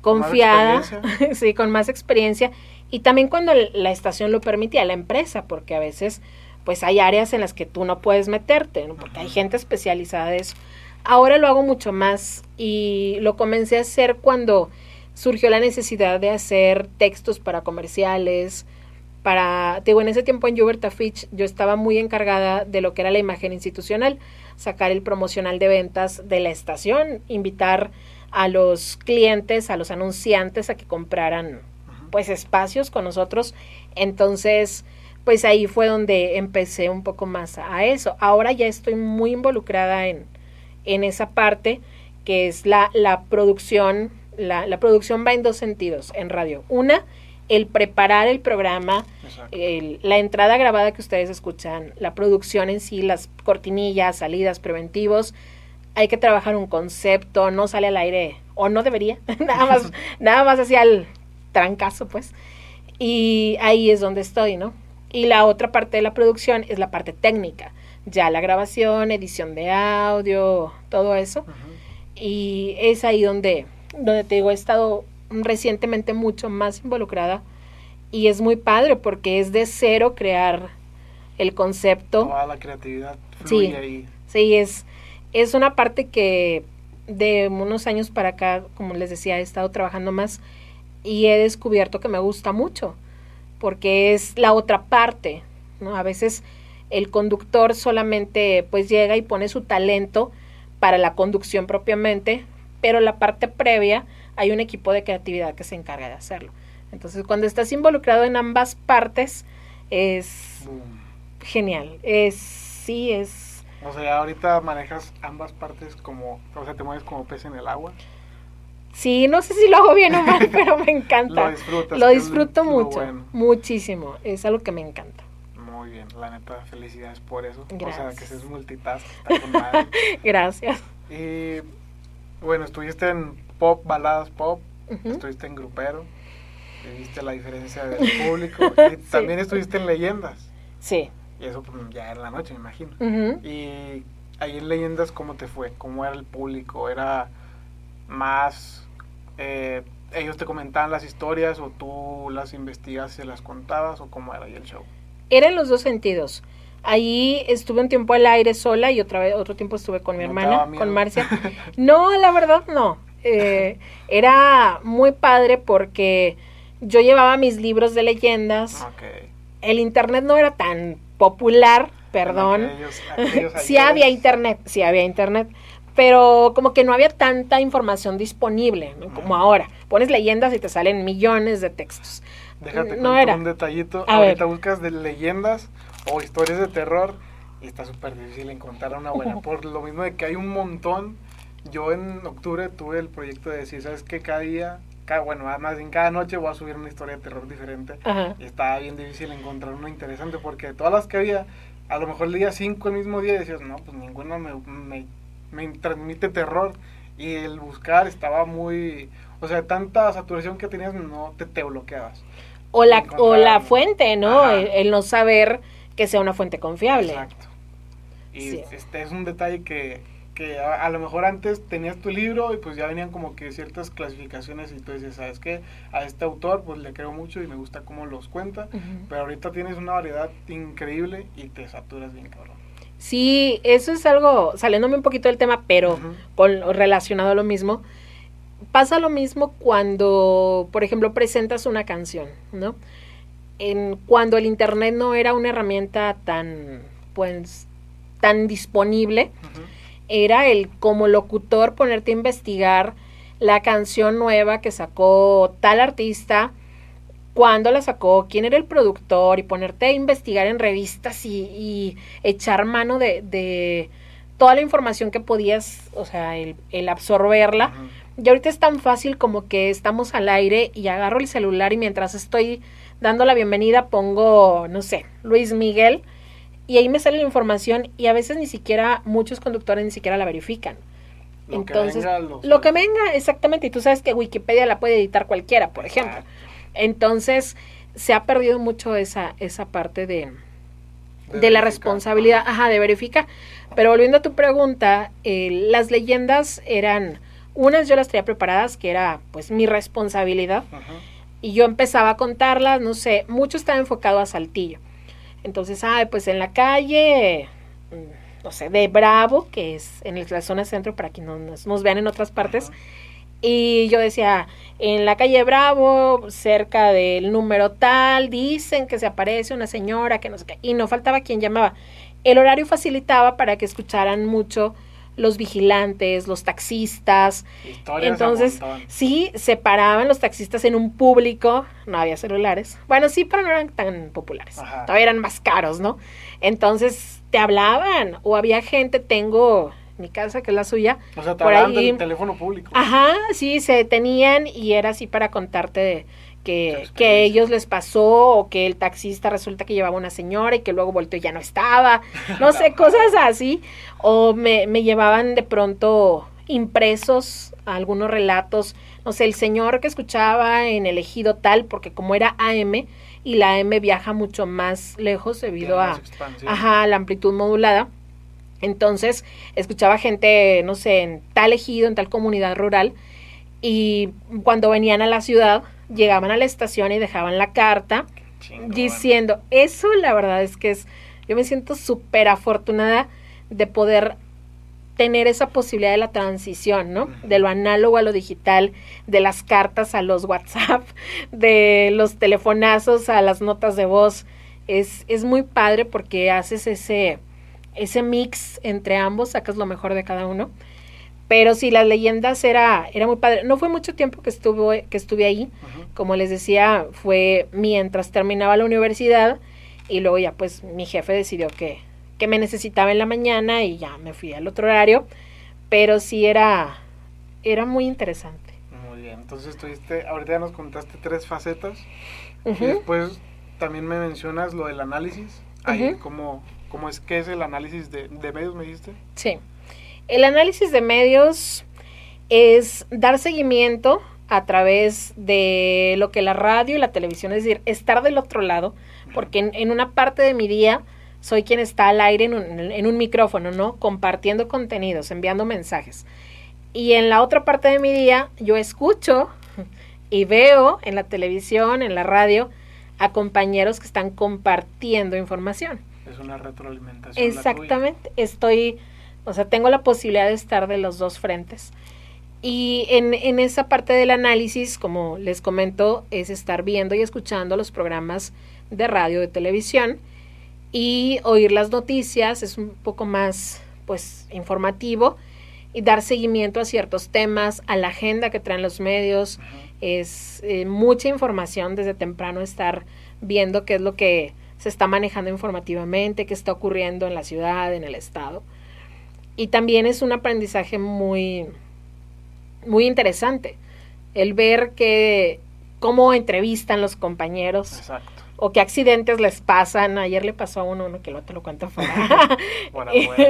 confiada, sí, con más experiencia, y también cuando la estación lo permitía, la empresa, porque a veces pues hay áreas en las que tú no puedes meterte, porque hay gente especializada de eso. Ahora lo hago mucho más y lo comencé a hacer cuando surgió la necesidad de hacer textos para comerciales, para, digo, en ese tiempo en Huberta Fitch yo estaba muy encargada de lo que era la imagen institucional, sacar el promocional de ventas de la estación, invitar a los clientes, a los anunciantes a que compraran pues espacios con nosotros. Entonces, pues ahí fue donde empecé un poco más a eso. Ahora ya estoy muy involucrada en, en esa parte que es la, la producción. La, la, producción va en dos sentidos en radio. Una, el preparar el programa, la entrada grabada que ustedes escuchan, la producción en sí, las cortinillas, salidas, preventivos. Hay que trabajar un concepto, no sale al aire, o no debería, nada más, nada más hacia el trancazo, pues. Y ahí es donde estoy, ¿no? Y la otra parte de la producción es la parte técnica, ya la grabación, edición de audio, todo eso. Y es ahí donde, donde te digo, he estado recientemente mucho más involucrada y es muy padre porque es de cero crear el concepto. Toda la creatividad sí, ahí. Sí, es, es una parte que de unos años para acá, como les decía, he estado trabajando más y he descubierto que me gusta mucho porque es la otra parte, ¿no? A veces el conductor solamente pues llega y pone su talento para la conducción propiamente, pero la parte previa hay un equipo de creatividad que se encarga de hacerlo. Entonces, cuando estás involucrado en ambas partes es genial. Es sí es O sea, ahorita manejas ambas partes como, o sea, te mueves como pez en el agua. Sí, no sé si lo hago bien o mal, pero me encanta. lo disfruto mucho, muchísimo. Es algo que me encanta. Muy bien, la neta, felicidades por eso. Gracias. O sea, que seas multitask. Gracias. Y bueno, estuviste en pop, baladas pop, estuviste en grupero, viste la diferencia del público y también estuviste en leyendas. Sí. Y eso pues, ya en la noche, me imagino. Y ahí en leyendas, ¿cómo te fue? ¿Cómo era el público? ¿Era más eh, ellos te comentaban las historias o tú las investigas y las contabas o cómo era ahí el show? Era en los dos sentidos. Ahí estuve un tiempo al aire sola y otra vez otro tiempo estuve con mi hermana, con Marcia. No, la verdad no. Eh, era muy padre porque yo llevaba mis libros de leyendas. El internet no era tan popular, perdón. sí había internet, sí había internet pero como que no había tanta información disponible como ahora. Pones leyendas y te salen millones de textos. Déjate no era. un detallito. Ahorita buscas de leyendas o historias de terror y está súper difícil encontrar una buena. Por lo mismo de que hay un montón. Yo en octubre tuve el proyecto de decir, ¿sabes qué? Cada día, cada, bueno, más en cada noche voy a subir una historia de terror diferente. Y estaba bien difícil encontrar una interesante porque de todas las que había, a lo mejor día 5 el mismo día decías, no, pues ninguna me, me me transmite terror y el buscar estaba muy, o sea, tanta saturación que tenías no te, te bloqueabas. O la, o la fuente, ¿no? El, no saber que sea una fuente confiable. Exacto. Y este es un detalle que que a, lo mejor antes tenías tu libro y pues ya venían como que ciertas clasificaciones y tú dices, ¿sabes qué? A este autor pues le creo mucho y me gusta cómo los cuenta, pero ahorita tienes una variedad increíble y te saturas bien cabrón. Sí, eso es algo, saliéndome un poquito del tema, pero con, relacionado a lo mismo, pasa lo mismo cuando, por ejemplo, presentas una canción, ¿no? En, cuando el Internet no era una herramienta tan, pues, tan disponible, era el como locutor ponerte a investigar la canción nueva que sacó tal artista, cuándo la sacó, quién era el productor y ponerte a investigar en revistas y, echar mano de, toda la información que podías, o sea, el, absorberla. Y ahorita es tan fácil como que estamos al aire y agarro el celular y mientras estoy dando la bienvenida pongo, no sé, Luis Miguel y ahí me sale la información y a veces ni siquiera muchos conductores ni siquiera la verifican. Lo Entonces, que venga, lo que venga, exactamente, y tú sabes que Wikipedia la puede editar cualquiera, por ejemplo. Entonces, se ha perdido mucho esa, esa parte de, de, la responsabilidad, ajá. de verificar. Pero volviendo a tu pregunta, eh, las leyendas eran, unas yo las tenía preparadas, que era pues mi responsabilidad, y yo empezaba a contarlas, no sé, mucho estaba enfocado a Saltillo. Entonces, ah, pues en la calle, mm, no sé, de Bravo, que es en la zona centro para que nos, nos vean en otras partes. Y yo decía, en la calle Bravo, cerca del número tal, dicen que se aparece una señora, que no sé qué, y no faltaba quien llamaba. El horario facilitaba para que escucharan mucho los vigilantes, los taxistas. Entonces, sí, se paraban los taxistas en un público, no había celulares. Bueno, sí, pero no eran tan populares. Todavía eran más caros, ¿no? Entonces, te hablaban o había gente, tengo mi casa, que es la suya. O sea, te por ahí. del teléfono público. Ajá, sí, se detenían y era así para contarte de que, que a ellos les pasó o que el taxista resulta que llevaba una señora y que luego volteó y ya no estaba, no sé, cosas así. O me, me llevaban de pronto impresos algunos relatos, no sé, el señor que escuchaba en el ejido tal, porque como era AM y la AM viaja mucho más lejos debido a, ajá, la amplitud modulada. Entonces, escuchaba gente, no sé, en tal ejido, en tal comunidad rural, y cuando venían a la ciudad, llegaban a la estación y dejaban la carta diciendo, eso la verdad es que es, yo me siento súper afortunada de poder tener esa posibilidad de la transición, ¿no? De lo análogo a lo digital, de las cartas a los WhatsApp, de los telefonazos a las notas de voz. Es, es muy padre porque haces ese, ese mix entre ambos, sacas lo mejor de cada uno. Pero sí, las leyendas era, era muy padre. No fue mucho tiempo que estuve, que estuve ahí. Como les decía, fue mientras terminaba la universidad y luego ya pues mi jefe decidió que, que me necesitaba en la mañana y ya me fui al otro horario. Pero sí era, era muy interesante. Muy bien, entonces tuviste, ahorita ya nos contaste tres facetas. Y después también me mencionas lo del análisis. Ahí, ¿cómo, ¿cómo, es que es el análisis de, medios, me dijiste? Sí. El análisis de medios es dar seguimiento a través de lo que la radio y la televisión, es decir, estar del otro lado, porque en, una parte de mi día soy quien está al aire en un, en un, micrófono, ¿no? Compartiendo contenidos, enviando mensajes. Y en la otra parte de mi día yo escucho y veo en la televisión, en la radio, a compañeros que están compartiendo información. Es una retroalimentación. Exactamente, estoy o sea, tengo la posibilidad de estar de los dos frentes. Y en, en esa parte del análisis, como les comento, es estar viendo y escuchando los programas de radio, de televisión y oír las noticias, es un poco más pues informativo y dar seguimiento a ciertos temas, a la agenda que traen los medios, es eh, mucha información desde temprano estar viendo qué es lo que se está manejando informativamente, qué está ocurriendo en la ciudad, en el estado y también es un aprendizaje muy, muy interesante. El ver que cómo entrevistan los compañeros. Exacto. O qué accidentes les pasan. Ayer le pasó a uno, uno que lo te lo cuento fuera.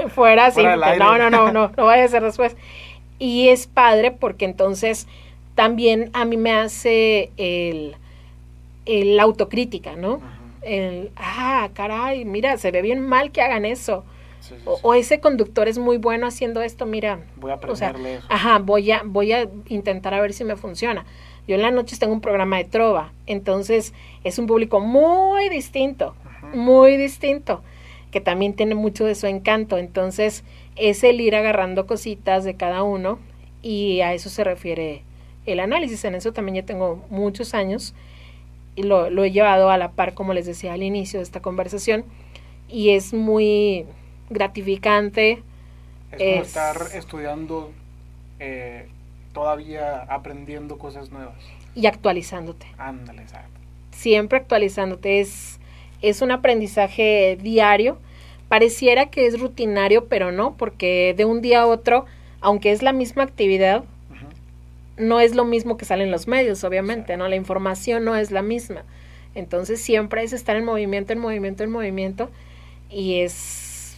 fuera, sí. no, no, no, no, no vaya a ser después. Y es padre porque entonces también a mí me hace el, el autocrítica, ¿no? El, ah, caray, mira, se ve bien mal que hagan eso Sí, sí, O, sí. o ese conductor es muy bueno haciendo esto, mira, Voy a o sea, aprenderle ajá, voy a, voy a intentar a ver si me funciona. Yo en las noches tengo un programa de trova, entonces es un público muy distinto, muy distinto, que también tiene mucho de su encanto. Entonces es el ir agarrando cositas de cada uno y a eso se refiere el análisis. En eso también ya tengo muchos años y lo, lo he llevado a la par, como les decía al inicio de esta conversación, y es muy gratificante. Es como es- estar estudiando, eh, todavía aprendiendo cosas nuevas. y actualizándote. Ándale, exacto. siempre actualizándote. Es, es un aprendizaje diario. Pareciera que es rutinario, pero no, porque de un día a otro, aunque es la misma actividad. No es lo mismo que sale en los medios, obviamente, ¿no? La información no es la misma. Entonces siempre es estar en movimiento, en movimiento, en movimiento. Y es,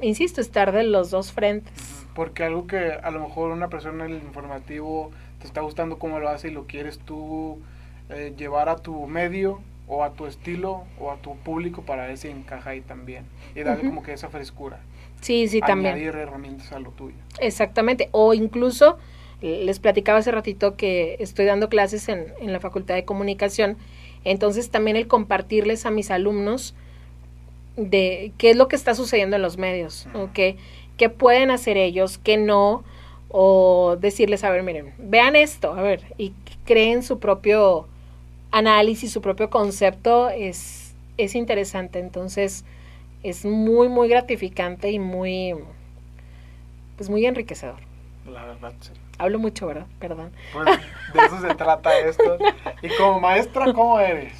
insisto, estar de los dos frentes. Porque algo que a lo mejor una persona en el informativo te está gustando cómo lo hace y lo quieres tú eh, llevar a tu medio o a tu estilo o a tu público para ver si encaja ahí también. Y darle como que esa frescura. Sí, sí, también. Añadir herramientas a lo tuyo. Exactamente. O incluso, les platicaba hace ratito que estoy dando clases en, en la Facultad de Comunicación. Entonces también el compartirles a mis alumnos de qué es lo que está sucediendo en los medios. ¿ok? qué pueden hacer ellos, qué no, o decirles, a ver, miren, vean esto, a ver, y creen su propio análisis, su propio concepto, es, es interesante. Entonces, es muy, muy gratificante y muy, pues muy enriquecedor. La verdad, sí. Hablo mucho, ¿verdad? Perdón. Pues de eso se trata esto. Y como maestra, ¿cómo eres?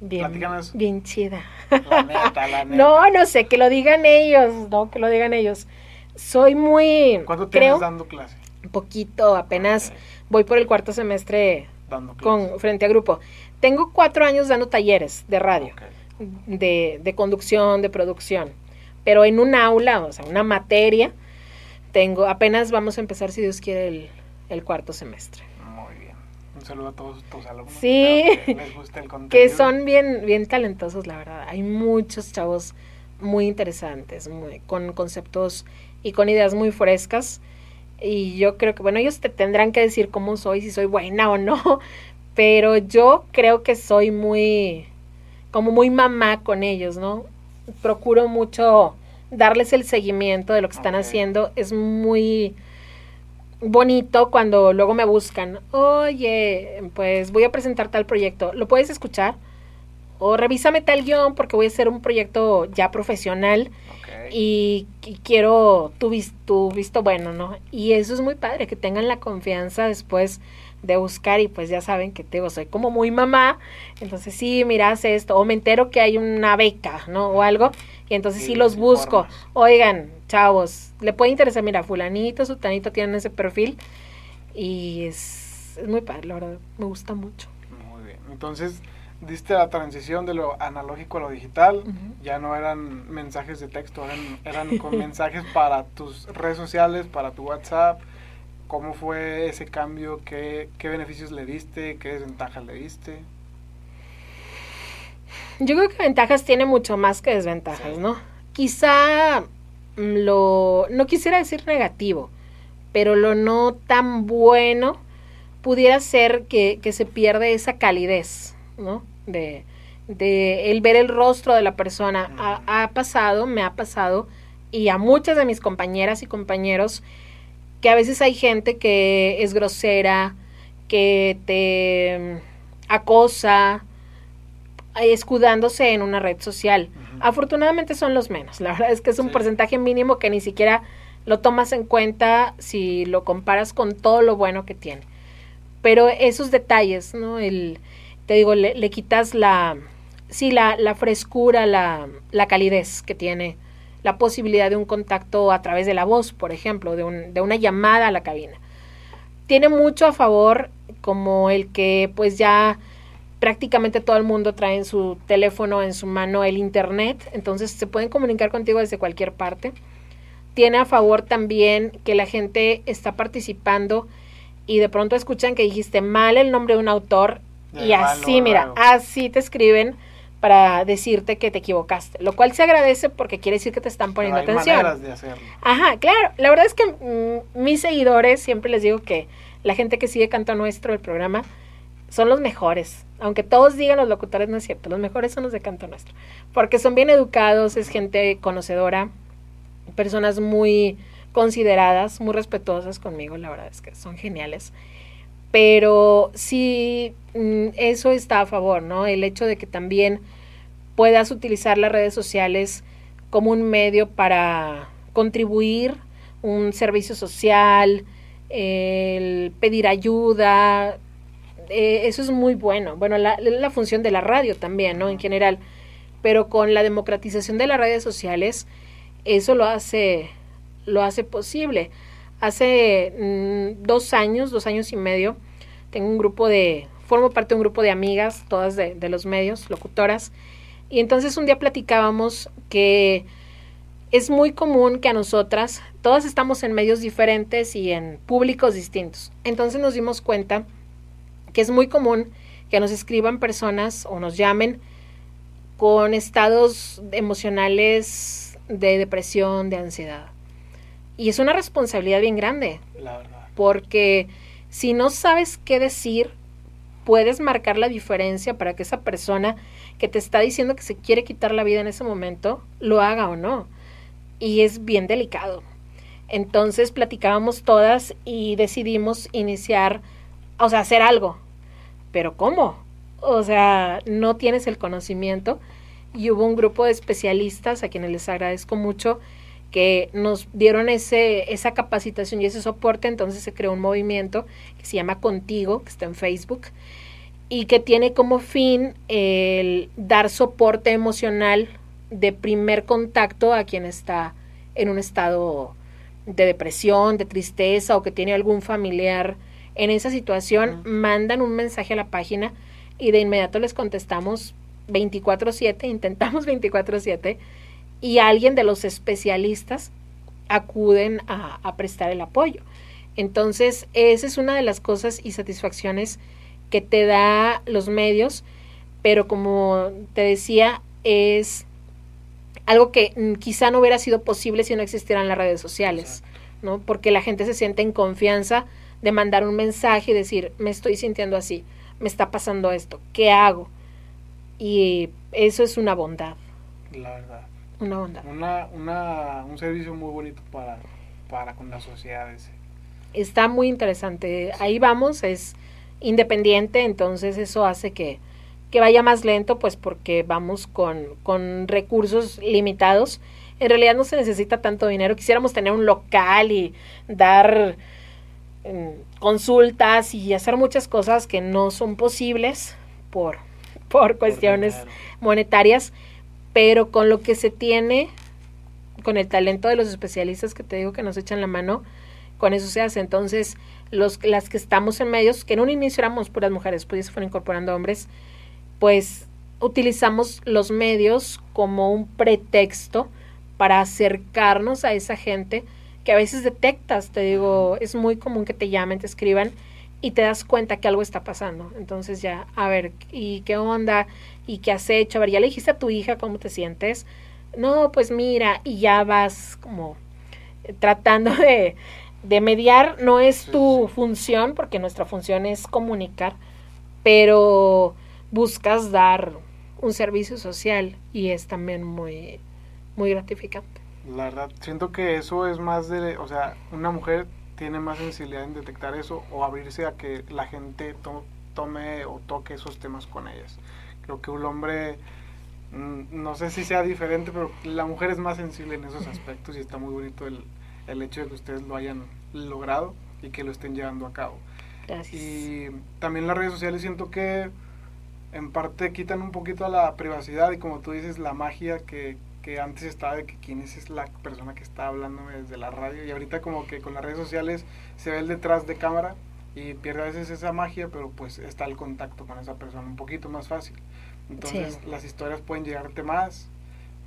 Bien, Platícanos. bien chida. La neta, la neta. No, no sé, que lo digan ellos, no, que lo digan ellos. Soy muy, ¿Cuánto tienes creo, dando clase? poquito, apenas voy por el cuarto semestre Dando clase. con frente a grupo. Tengo cuatro años dando talleres de radio, de, de conducción, de producción, pero en un aula, o sea, una materia, tengo, apenas vamos a empezar, si Dios quiere, el, el cuarto semestre. Muy bien. Un saludo a todos tus alumnos. Sí. Que les guste el contenido. que son bien, bien talentosos, la verdad. Hay muchos chavos muy interesantes, muy- con conceptos y con ideas muy frescas. Y yo creo que, bueno, ellos te tendrán que decir cómo soy, si soy buena o no, pero yo creo que soy muy, como muy mamá con ellos, ¿no? Procuro mucho darles el seguimiento de lo que están haciendo. Es muy bonito cuando luego me buscan, oye, pues voy a presentar tal proyecto, ¿lo puedes escuchar? O revísame tal guion porque voy a hacer un proyecto ya profesional y quiero tu, vis- tu visto bueno, ¿no? Y eso es muy padre, que tengan la confianza después de buscar y pues ya saben que te digo, soy como muy mamá, entonces sí, mira, haz esto, o me entero que hay una beca, ¿no? O algo, y entonces sí los busco. informas. Oigan, chavos, le puede interesar, mira, fulanito, sutanito tienen ese perfil y es, es muy padre, la verdad, me gusta mucho. Muy bien. Entonces, diste la transición de lo analógico a lo digital. Ya no eran mensajes de texto, eran, eran con mensajes para tus redes sociales, para tu WhatsApp. ¿Cómo fue ese cambio? ¿Qué, qué beneficios le diste? ¿Qué desventajas le diste? Yo creo que ventajas tiene mucho más que desventajas, Sí. ¿no? Quizá mm, lo, no quisiera decir negativo, pero lo no tan bueno pudiera ser que, que se pierde esa calidez, ¿no? De, de el ver el rostro de la persona. Ha, ha pasado, me ha pasado, y a muchas de mis compañeras y compañeros, que a veces hay gente que es grosera, que te mm, acosa, eh, escudándose en una red social. Afortunadamente son los menos. La verdad es que es un Sí. porcentaje mínimo que ni siquiera lo tomas en cuenta si lo comparas con todo lo bueno que tiene. Pero esos detalles, ¿no? El, te digo, le, le quitas la, sí, la, la frescura, la, la calidez que tiene, la posibilidad de un contacto a través de la voz, por ejemplo, de, un, de una llamada a la cabina. Tiene mucho a favor como el que pues ya prácticamente todo el mundo trae en su teléfono, en su mano el internet, entonces se pueden comunicar contigo desde cualquier parte. Tiene a favor también que la gente está participando y de pronto escuchan que dijiste mal el nombre de un autor y así, mira, así te escriben para decirte que te equivocaste, lo cual se agradece porque quiere decir que te están poniendo Pero hay atención. maneras de hacerlo. Ajá, claro. La verdad es que mm, mis seguidores, siempre les digo que la gente que sigue Canto Nuestro, el programa, son los mejores. Aunque todos digan los locutores, no es cierto. Los mejores son los de Canto Nuestro. Porque son bien educados, es gente conocedora, personas muy consideradas, muy respetuosas conmigo. La verdad es que son geniales. Pero sí, mm, eso está a favor, ¿no? El hecho de que también puedas utilizar las redes sociales como un medio para contribuir, un servicio social, pedir ayuda, eh, eso es muy bueno. Bueno, la, la función de la radio también, ¿no? En general. Pero con la democratización de las redes sociales, eso lo hace, lo hace posible. Hace mm, dos años, dos años y medio, tengo un grupo de, formo parte de un grupo de amigas, todas de, de los medios, locutoras, y entonces un día platicábamos que es muy común que a nosotras, todas estamos en medios diferentes y en públicos distintos. Entonces nos dimos cuenta que es muy común que nos escriban personas o nos llamen con estados emocionales de depresión, de ansiedad. Y es una responsabilidad bien grande, La verdad. porque si no sabes qué decir, puedes marcar la diferencia para que esa persona que te está diciendo que se quiere quitar la vida en ese momento, lo haga o no. Y es bien delicado. Entonces platicábamos todas y decidimos iniciar, o sea, hacer algo. Pero ¿cómo? O sea, no tienes el conocimiento. Y hubo un grupo de especialistas a quienes les agradezco mucho que nos dieron ese, esa capacitación y ese soporte, entonces se creó un movimiento que se llama Contigo, que está en Facebook, y que tiene como fin el dar soporte emocional de primer contacto a quien está en un estado de depresión, de tristeza o que tiene algún familiar en esa situación, mandan un mensaje a la página y de inmediato les contestamos 24/7, intentamos 24/7 y alguien de los especialistas acuden a, a prestar el apoyo. Entonces, esa es una de las cosas y satisfacciones que te da los medios, pero como te decía, es algo que mm, quizá no hubiera sido posible si no existieran las redes sociales, ¿no? Porque la gente se siente en confianza de mandar un mensaje y decir, me estoy sintiendo así, me está pasando esto, ¿qué hago? Y eso es una bondad, La verdad. una bondad. Una, una, un servicio muy bonito para, para con la sociedad ese. Está muy interesante. Ahí vamos, es independiente, entonces eso hace que, que vaya más lento, pues porque vamos con, con recursos limitados. En realidad no se necesita tanto dinero. Quisiéramos tener un local y dar mm, consultas y hacer muchas cosas que no son posibles por, por cuestiones monetarias, pero con lo que se tiene, con el talento de los especialistas que te digo que nos echan la mano, con eso se hace. Entonces, los, las que estamos en medios, que en un inicio éramos puras mujeres, pues se fueron incorporando hombres, pues utilizamos los medios como un pretexto para acercarnos a esa gente que a veces detectas, te digo, es muy común que te llamen, te escriban y te das cuenta que algo está pasando. Entonces ya, a ver, ¿y qué onda? ¿Y qué has hecho? A ver, ¿ya le dijiste a tu hija cómo te sientes? No, pues mira, y ya vas como tratando de, de mediar. No es tu función, porque nuestra función es comunicar, pero buscas dar un servicio social y es también muy, muy gratificante. La verdad, siento que eso es más de, o sea, una mujer tiene más sensibilidad en detectar eso o abrirse a que la gente to- tome o toque esos temas con ellas. Creo que un hombre, mm, no sé si sea diferente, pero la mujer es más sensible en esos aspectos y está muy bonito el, el hecho de que ustedes lo hayan logrado y que lo estén llevando a cabo. Gracias. Y también las redes sociales siento que en parte quitan un poquito a la privacidad y como tú dices, la magia que, que antes estaba de que quién es, es la persona que está hablándome desde la radio y ahorita como que con las redes sociales se ve el detrás de cámara y pierde a veces esa magia, pero pues está el contacto con esa persona un poquito más fácil. Entonces Sí. las historias pueden llegarte más,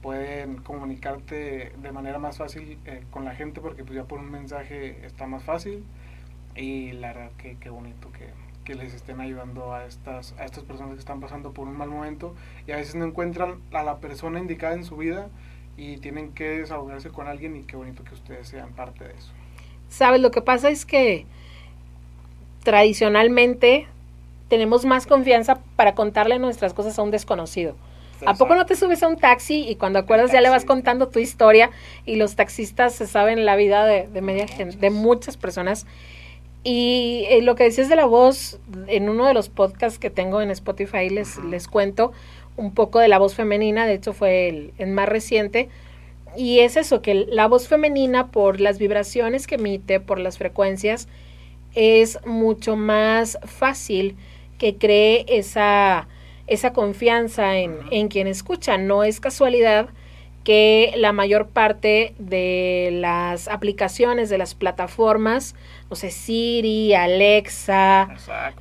pueden comunicarte de manera más fácil eh, con la gente porque pues ya por un mensaje está más fácil y la verdad que qué bonito que, que les estén ayudando a estas, a estas personas que están pasando por un mal momento y a veces no encuentran a la persona indicada en su vida y tienen que desahogarse con alguien y qué bonito que ustedes sean parte de eso. Sabes, lo que pasa es que tradicionalmente tenemos más confianza para contarle nuestras cosas a un desconocido. ¿A poco no te subes a un taxi y cuando acuerdas ya le vas contando tu historia y los taxistas se saben la vida de, media gente, de muchas personas? Y eh, lo que decías de la voz, en uno de los podcasts que tengo en Spotify les, les cuento un poco de la voz femenina, de hecho fue el, el más reciente, y es eso, que la voz femenina por las vibraciones que emite, por las frecuencias, es mucho más fácil que cree esa, esa confianza en, en quien escucha. No es casualidad que la mayor parte de las aplicaciones, de las plataformas, no sé, Siri, Alexa,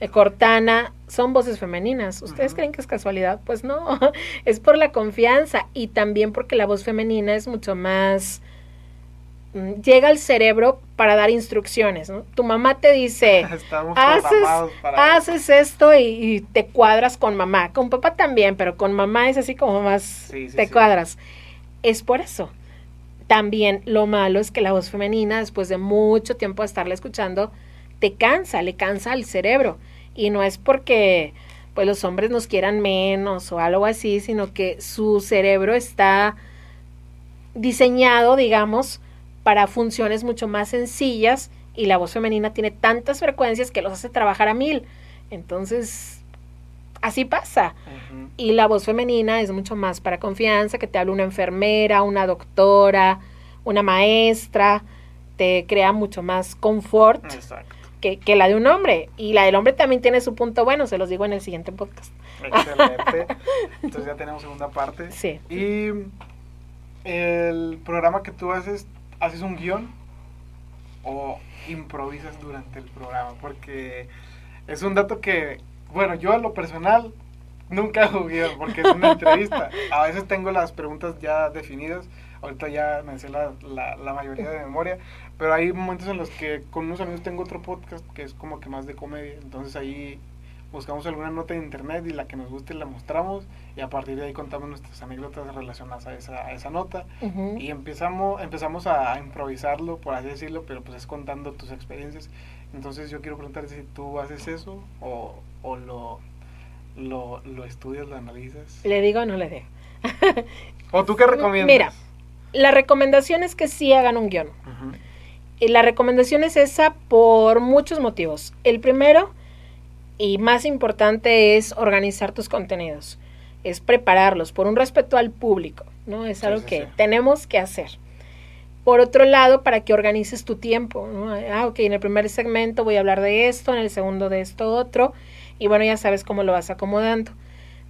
eh, Cortana, son voces femeninas. ¿Ustedes creen que es casualidad? Pues no, es por la confianza y también porque la voz femenina es mucho más llega al cerebro para dar instrucciones. ¿no? Tu mamá te dice, haces, haces esto y, te cuadras con mamá. Con papá también, pero con mamá es así como más te cuadras es por eso. También lo malo es que la voz femenina, después de mucho tiempo de estarla escuchando, te cansa, le cansa al cerebro. Y no es porque pues los hombres nos quieran menos o algo así, sino que su cerebro está diseñado, digamos, para funciones mucho más sencillas y la voz femenina tiene tantas frecuencias que los hace trabajar a mil. Entonces, así pasa. Y la voz femenina es mucho más para confianza, que te habla una enfermera, una doctora, una maestra, te crea mucho más confort que, que, la de un hombre. Y la del hombre también tiene su punto bueno, se los digo en el siguiente podcast. Excelente. Entonces ya tenemos segunda parte. Sí. Y el programa que tú haces, ¿haces un guion o improvisas durante el programa? Porque es un dato que bueno, yo a lo personal nunca hago guion porque es una entrevista. A veces tengo las preguntas ya definidas. Ahorita ya me sé la, la, mayoría de memoria. Pero hay momentos en los que con unos amigos tengo otro podcast que es como que más de comedia. Entonces ahí buscamos alguna nota en internet y la que nos guste la mostramos y a partir de ahí contamos nuestras anécdotas relacionadas a esa, a esa nota y empezamos, empezamos a improvisarlo, por así decirlo, pero pues es contando tus experiencias. Entonces yo quiero preguntarte si tú haces eso o, o lo, lo, lo, estudias, lo analizas. ¿Le digo o no le digo? ¿O tú qué recomiendas? Mira, la recomendación es que sí hagan un guion. Y la recomendación es esa por muchos motivos. El primero y más importante es organizar tus contenidos, es prepararlos por un respeto al público, ¿no? Es algo que tenemos que hacer. Por otro lado, para que organices tu tiempo, ¿no? Ah, ok, en el primer segmento voy a hablar de esto, en el segundo de esto otro, y bueno, ya sabes cómo lo vas acomodando.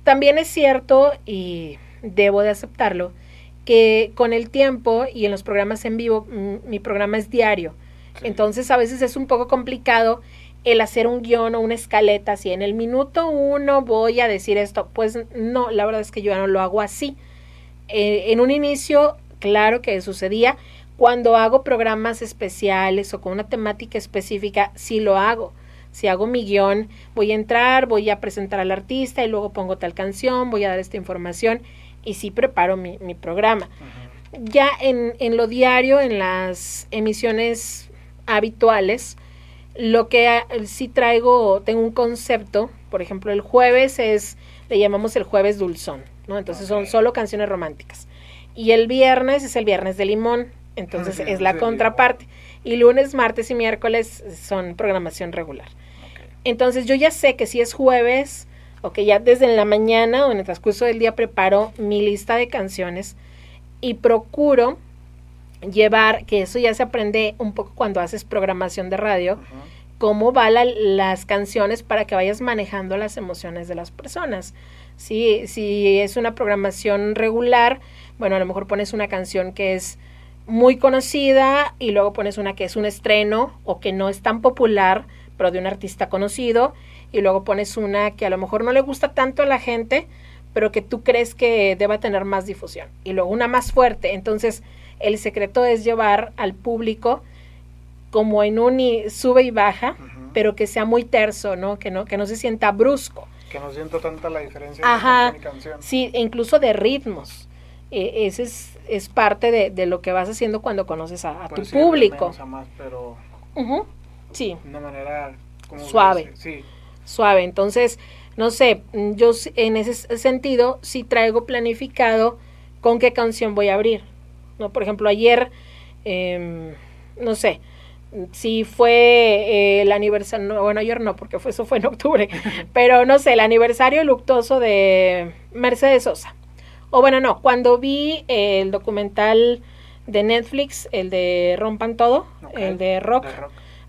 También es cierto, y debo de aceptarlo, que con el tiempo y en los programas en vivo, mi programa es diario. Entonces a veces es un poco complicado el hacer un guion o una escaleta así. En el minuto uno voy a decir esto. Pues no, la verdad es que yo ya no lo hago así. Eh, en un inicio, claro que sucedía. Cuando hago programas especiales o con una temática específica, sí lo hago. Si hago mi guion, voy a entrar, voy a presentar al artista y luego pongo tal canción, voy a dar esta información y sí preparo mi, mi programa. Ya en, en lo diario, en las emisiones habituales, lo que ah, sí traigo, tengo un concepto, por ejemplo, el jueves es, le llamamos el jueves dulzón, ¿no? Entonces son solo canciones románticas. Y el viernes es el viernes de limón, entonces es la contraparte. Y lunes, martes y miércoles son programación regular. Entonces yo ya sé que si es jueves, o que ya desde la mañana o en el transcurso del día preparo mi lista de canciones y procuro llevar, que eso ya se aprende un poco cuando haces programación de radio, cómo van las canciones para que vayas manejando las emociones de las personas. Si, si es una programación regular, bueno, a lo mejor pones una canción que es muy conocida y luego pones una que es un estreno o que no es tan popular, pero de un artista conocido, y luego pones una que a lo mejor no le gusta tanto a la gente, pero que tú crees que deba tener más difusión, y luego una más fuerte. Entonces, el secreto es llevar al público como en un sube y baja, pero que sea muy terso, ¿no? Que no, que no se sienta brusco. Que no siento tanta la diferencia canción y canción. Sí, e incluso de ritmos. E, ese es, es parte de, de, lo que vas haciendo cuando conoces a, a tu público. A más, pero Sí. De una manera suave. Sí. Suave. Entonces, no sé, yo en ese sentido sí traigo planificado con qué canción voy a abrir. ¿No? Por ejemplo, ayer, eh, no sé, si fue eh, el aniversario, bueno, ayer no, porque fue, eso fue en octubre, pero no sé, el aniversario luctuoso de Mercedes Sosa. O bueno, no, cuando vi el documental de Netflix, el de Rompan Todo, el de rock.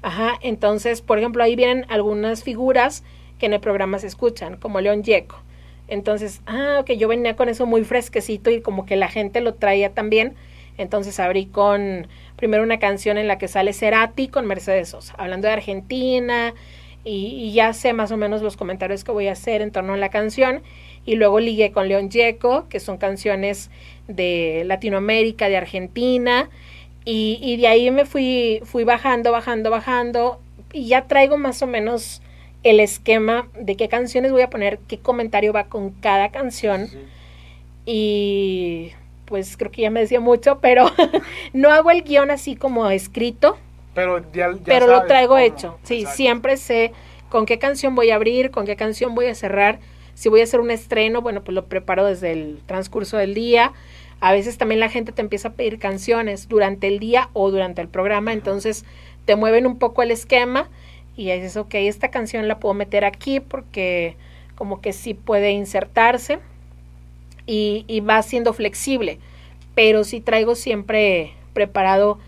Ajá, entonces, por ejemplo, ahí vienen algunas figuras que en el programa se escuchan, como León Yeco. Entonces, ah, ok, yo venía con eso muy fresquecito y como que la gente lo traía también. Entonces abrí con primero una canción en la que sale Cerati con Mercedes Sosa, hablando de Argentina y, ya sé más o menos los comentarios que voy a hacer en torno a la canción. Y luego ligué con León Yeco, que son canciones de Latinoamérica, de Argentina. Y, y de ahí me fui, fui bajando, bajando, bajando. Y ya traigo más o menos el esquema de qué canciones voy a poner, qué comentario va con cada canción. Y pues creo que ya me decía mucho, pero no hago el guion así como escrito. Pero ya, pero lo traigo hecho. Sí, siempre sé con qué canción voy a abrir, con qué canción voy a cerrar. Si voy a hacer un estreno, bueno, pues lo preparo desde el transcurso del día. A veces también la gente te empieza a pedir canciones durante el día o durante el programa, entonces te mueven un poco el esquema y dices, ok, esta canción la puedo meter aquí porque como que sí puede insertarse y, y va siendo flexible, pero sí traigo siempre preparado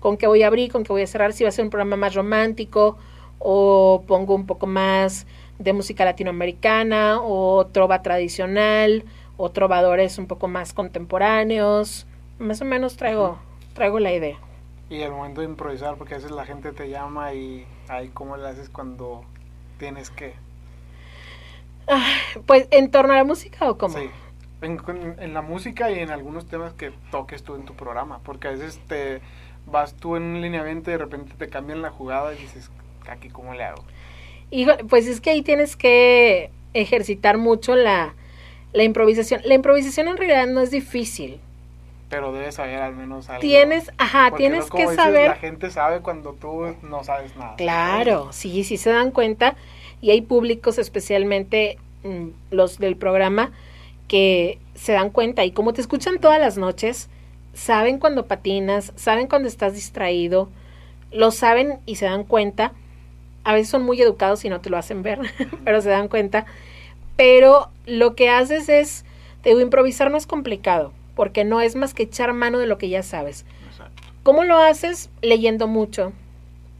con qué voy a abrir, con qué voy a cerrar, si va a ser un programa más romántico o pongo un poco más de música latinoamericana o trova tradicional o trovadores un poco más contemporáneos, más o menos traigo, traigo la idea. Y el momento de improvisar, porque a veces la gente te llama y ahí cómo le haces cuando tienes que... Ah, pues en torno a la música o cómo? Sí, en, la música y en algunos temas que toques tú en tu programa, porque a veces te vas tú en un lineamiento y de repente te cambian la jugada y dices, aquí cómo le hago. Híjole, pues es que ahí tienes que ejercitar mucho la, la improvisación. La improvisación en realidad no es difícil pero debes saber al menos algo. Tienes, ajá, tienes que saber. La gente sabe cuando tú no sabes nada. Claro, sí, sí se dan cuenta y hay públicos especialmente mm, los del programa que se dan cuenta y como te escuchan todas las noches, saben cuando patinas, saben cuando estás distraído, lo saben y se dan cuenta. A veces son muy educados y no te lo hacen ver, pero se dan cuenta. Pero lo que haces es, te digo, improvisar no es complicado porque no es más que echar mano de lo que ya sabes. ¿Cómo lo haces? Leyendo mucho,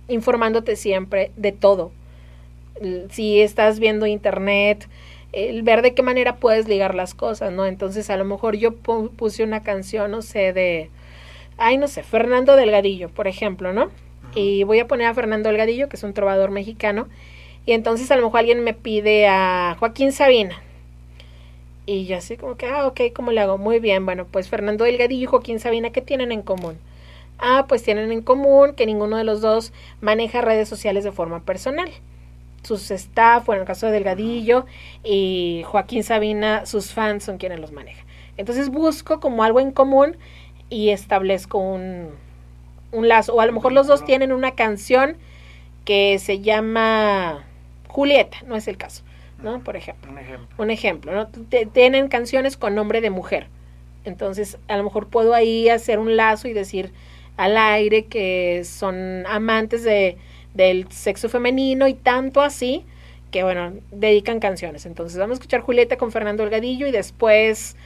informándote siempre de todo. Si estás viendo internet, el ver de qué manera puedes ligar las cosas, ¿no? Entonces, a lo mejor yo puse una canción, no sé, de, ay, no sé, Fernando Delgadillo, por ejemplo, ¿no? Y voy a poner a Fernando Delgadillo, que es un trovador mexicano, y entonces a lo mejor alguien me pide a Joaquín Sabina. Y yo así como que, ah, ok, ¿cómo le hago? Muy bien, bueno, pues Fernando Delgadillo y Joaquín Sabina, ¿qué tienen en común? Ah, pues tienen en común que ninguno de los dos maneja redes sociales de forma personal. Sus staff, bueno, en el caso de Delgadillo y Joaquín Sabina, sus fans son quienes los manejan. Entonces busco como algo en común y establezco un, un lazo. O a lo mejor los dos tienen una canción que se llama Julieta, no es el caso. ¿no? Por ejemplo. Un ejemplo. Un ejemplo, ¿no? tienen canciones con nombre de mujer. Entonces, a lo mejor puedo ahí hacer un lazo y decir al aire que son amantes de, del sexo femenino y tanto así que, bueno, dedican canciones. Entonces, vamos a escuchar Julieta con Fernando Delgadillo y después,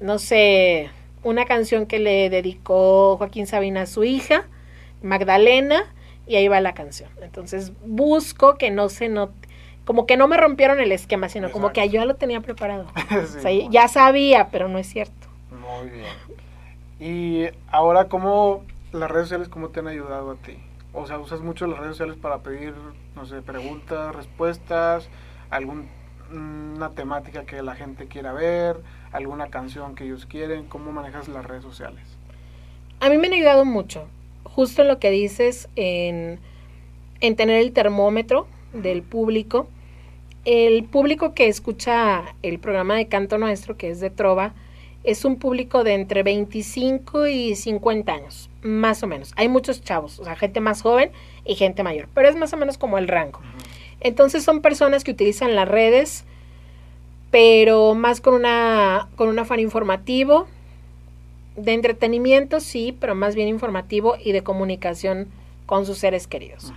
no sé, una canción que le dedicó Joaquín Sabina a su hija, Magdalena, y ahí va la canción. Entonces, busco que no se note como que no me rompieron el esquema, sino como que yo ya lo tenía preparado. ya sabía, pero no es cierto. Muy bien. Y ahora, ¿cómo las redes sociales, cómo te han ayudado a ti? O sea, ¿usas mucho las redes sociales para pedir, no sé, preguntas, respuestas, alguna temática que la gente quiera ver, alguna canción que ellos quieren? ¿Cómo manejas las redes sociales? A mí me han ayudado mucho, justo en lo que dices, en, en tener el termómetro del público. El público que escucha el programa de canto nuestro, que es de Trova, es un público de entre 25 y 50 años, más o menos. Hay muchos chavos, o sea, gente más joven y gente mayor, pero es más o menos como el rango. Entonces son personas que utilizan las redes, pero más con una con un afán informativo, de entretenimiento sí, pero más bien informativo y de comunicación con sus seres queridos.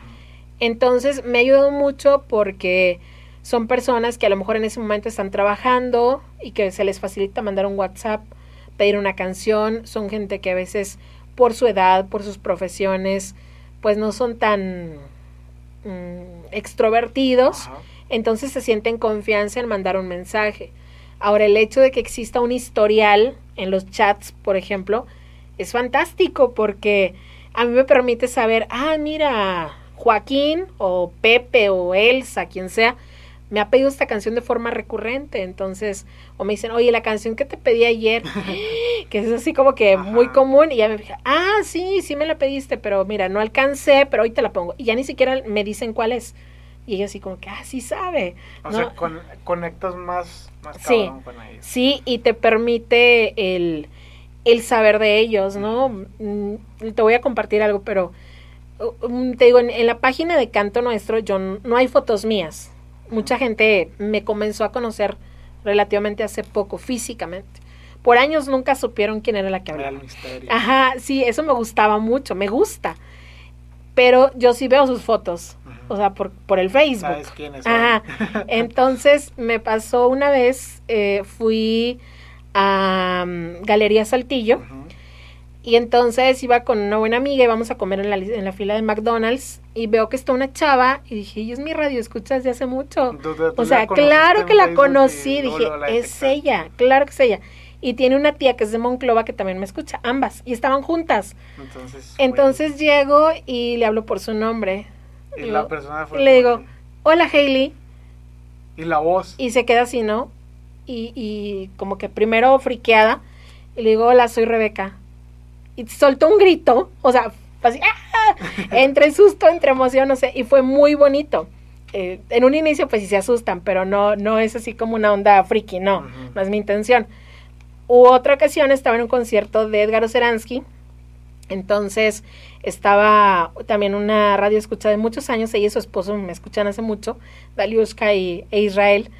Entonces me ha ayudado mucho porque son personas que a lo mejor en ese momento están trabajando y que se les facilita mandar un WhatsApp, pedir una canción, son gente que a veces por su edad, por sus profesiones, pues no son tan mm, extrovertidos, entonces se sienten confianza en mandar un mensaje. Ahora, el hecho de que exista un historial en los chats, por ejemplo, es fantástico porque a mí me permite saber, ah, mira, Joaquín o Pepe o Elsa, quien sea, me ha pedido esta canción de forma recurrente, entonces, o me dicen, oye, la canción que te pedí ayer, que es así como que muy común, y ya me dije, ah, sí, sí me la pediste, pero mira, no alcancé, pero hoy te la pongo, y ya ni siquiera me dicen cuál es, y ella así como que, ah, sí sabe. O sea, conectas más, más sí, con ellos. Sí, y te permite el, el saber de ellos, ¿no? Mm, te voy a compartir algo, pero um, te digo, en, la página de Canto Nuestro yo no hay fotos mías. Mucha gente me comenzó a conocer relativamente hace poco, físicamente. Por años nunca supieron quién era la que hablaba. Ajá, sí, eso me gustaba mucho, me gusta. Pero yo sí veo sus fotos, o sea, por, por el Facebook. ¿Sabes quién es? Ajá. Entonces me pasó una vez, eh, fui a mm, Galería Saltillo. Y entonces iba con una buena amiga y vamos a comer en la, en la fila de McDonald's y veo que está una chava y dije, y es mi radio, escuchas de hace mucho. o sea, claro que la conocí, dije, es ella, claro que es ella. Y tiene una tía que es de Monclova que también me escucha, ambas, y estaban juntas. Entonces, entonces llego y le hablo por su nombre. Y la persona fue le digo, hola Hailey. Y la voz. Y se queda así, ¿no? Y, y como que primero friqueada, y le digo, hola, soy Rebeca y soltó un grito, o sea, así, ¡ah! entre susto, entre emoción, no sé, y fue muy bonito. Eh, en un inicio pues sí se asustan, pero no, no es así como una onda friki, no, no es mi intención. U otra ocasión estaba en un concierto de Edgar Oceransky, entonces estaba también una radio escucha de muchos años, ella y su esposo me escuchan hace mucho, Daliushka y, e Israel.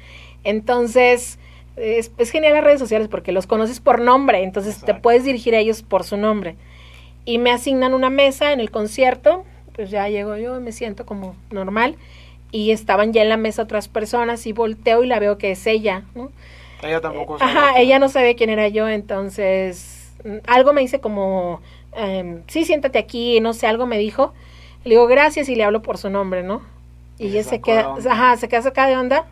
Entonces, es, genial las redes sociales porque los conoces por nombre, entonces te puedes dirigir a ellos por su nombre. Y me asignan una mesa en el concierto, pues ya llego yo, me siento como normal, y estaban ya en la mesa otras personas y volteo y la veo que es ella, ¿no? Ella tampoco sabe. Ajá, ella no sabe quién era yo, entonces mm, algo me dice como, eh, sí, siéntate aquí, no sé, algo me dijo. Le digo gracias y le hablo por su nombre, ¿no? Y, ella se queda, ajá, se queda sacada de onda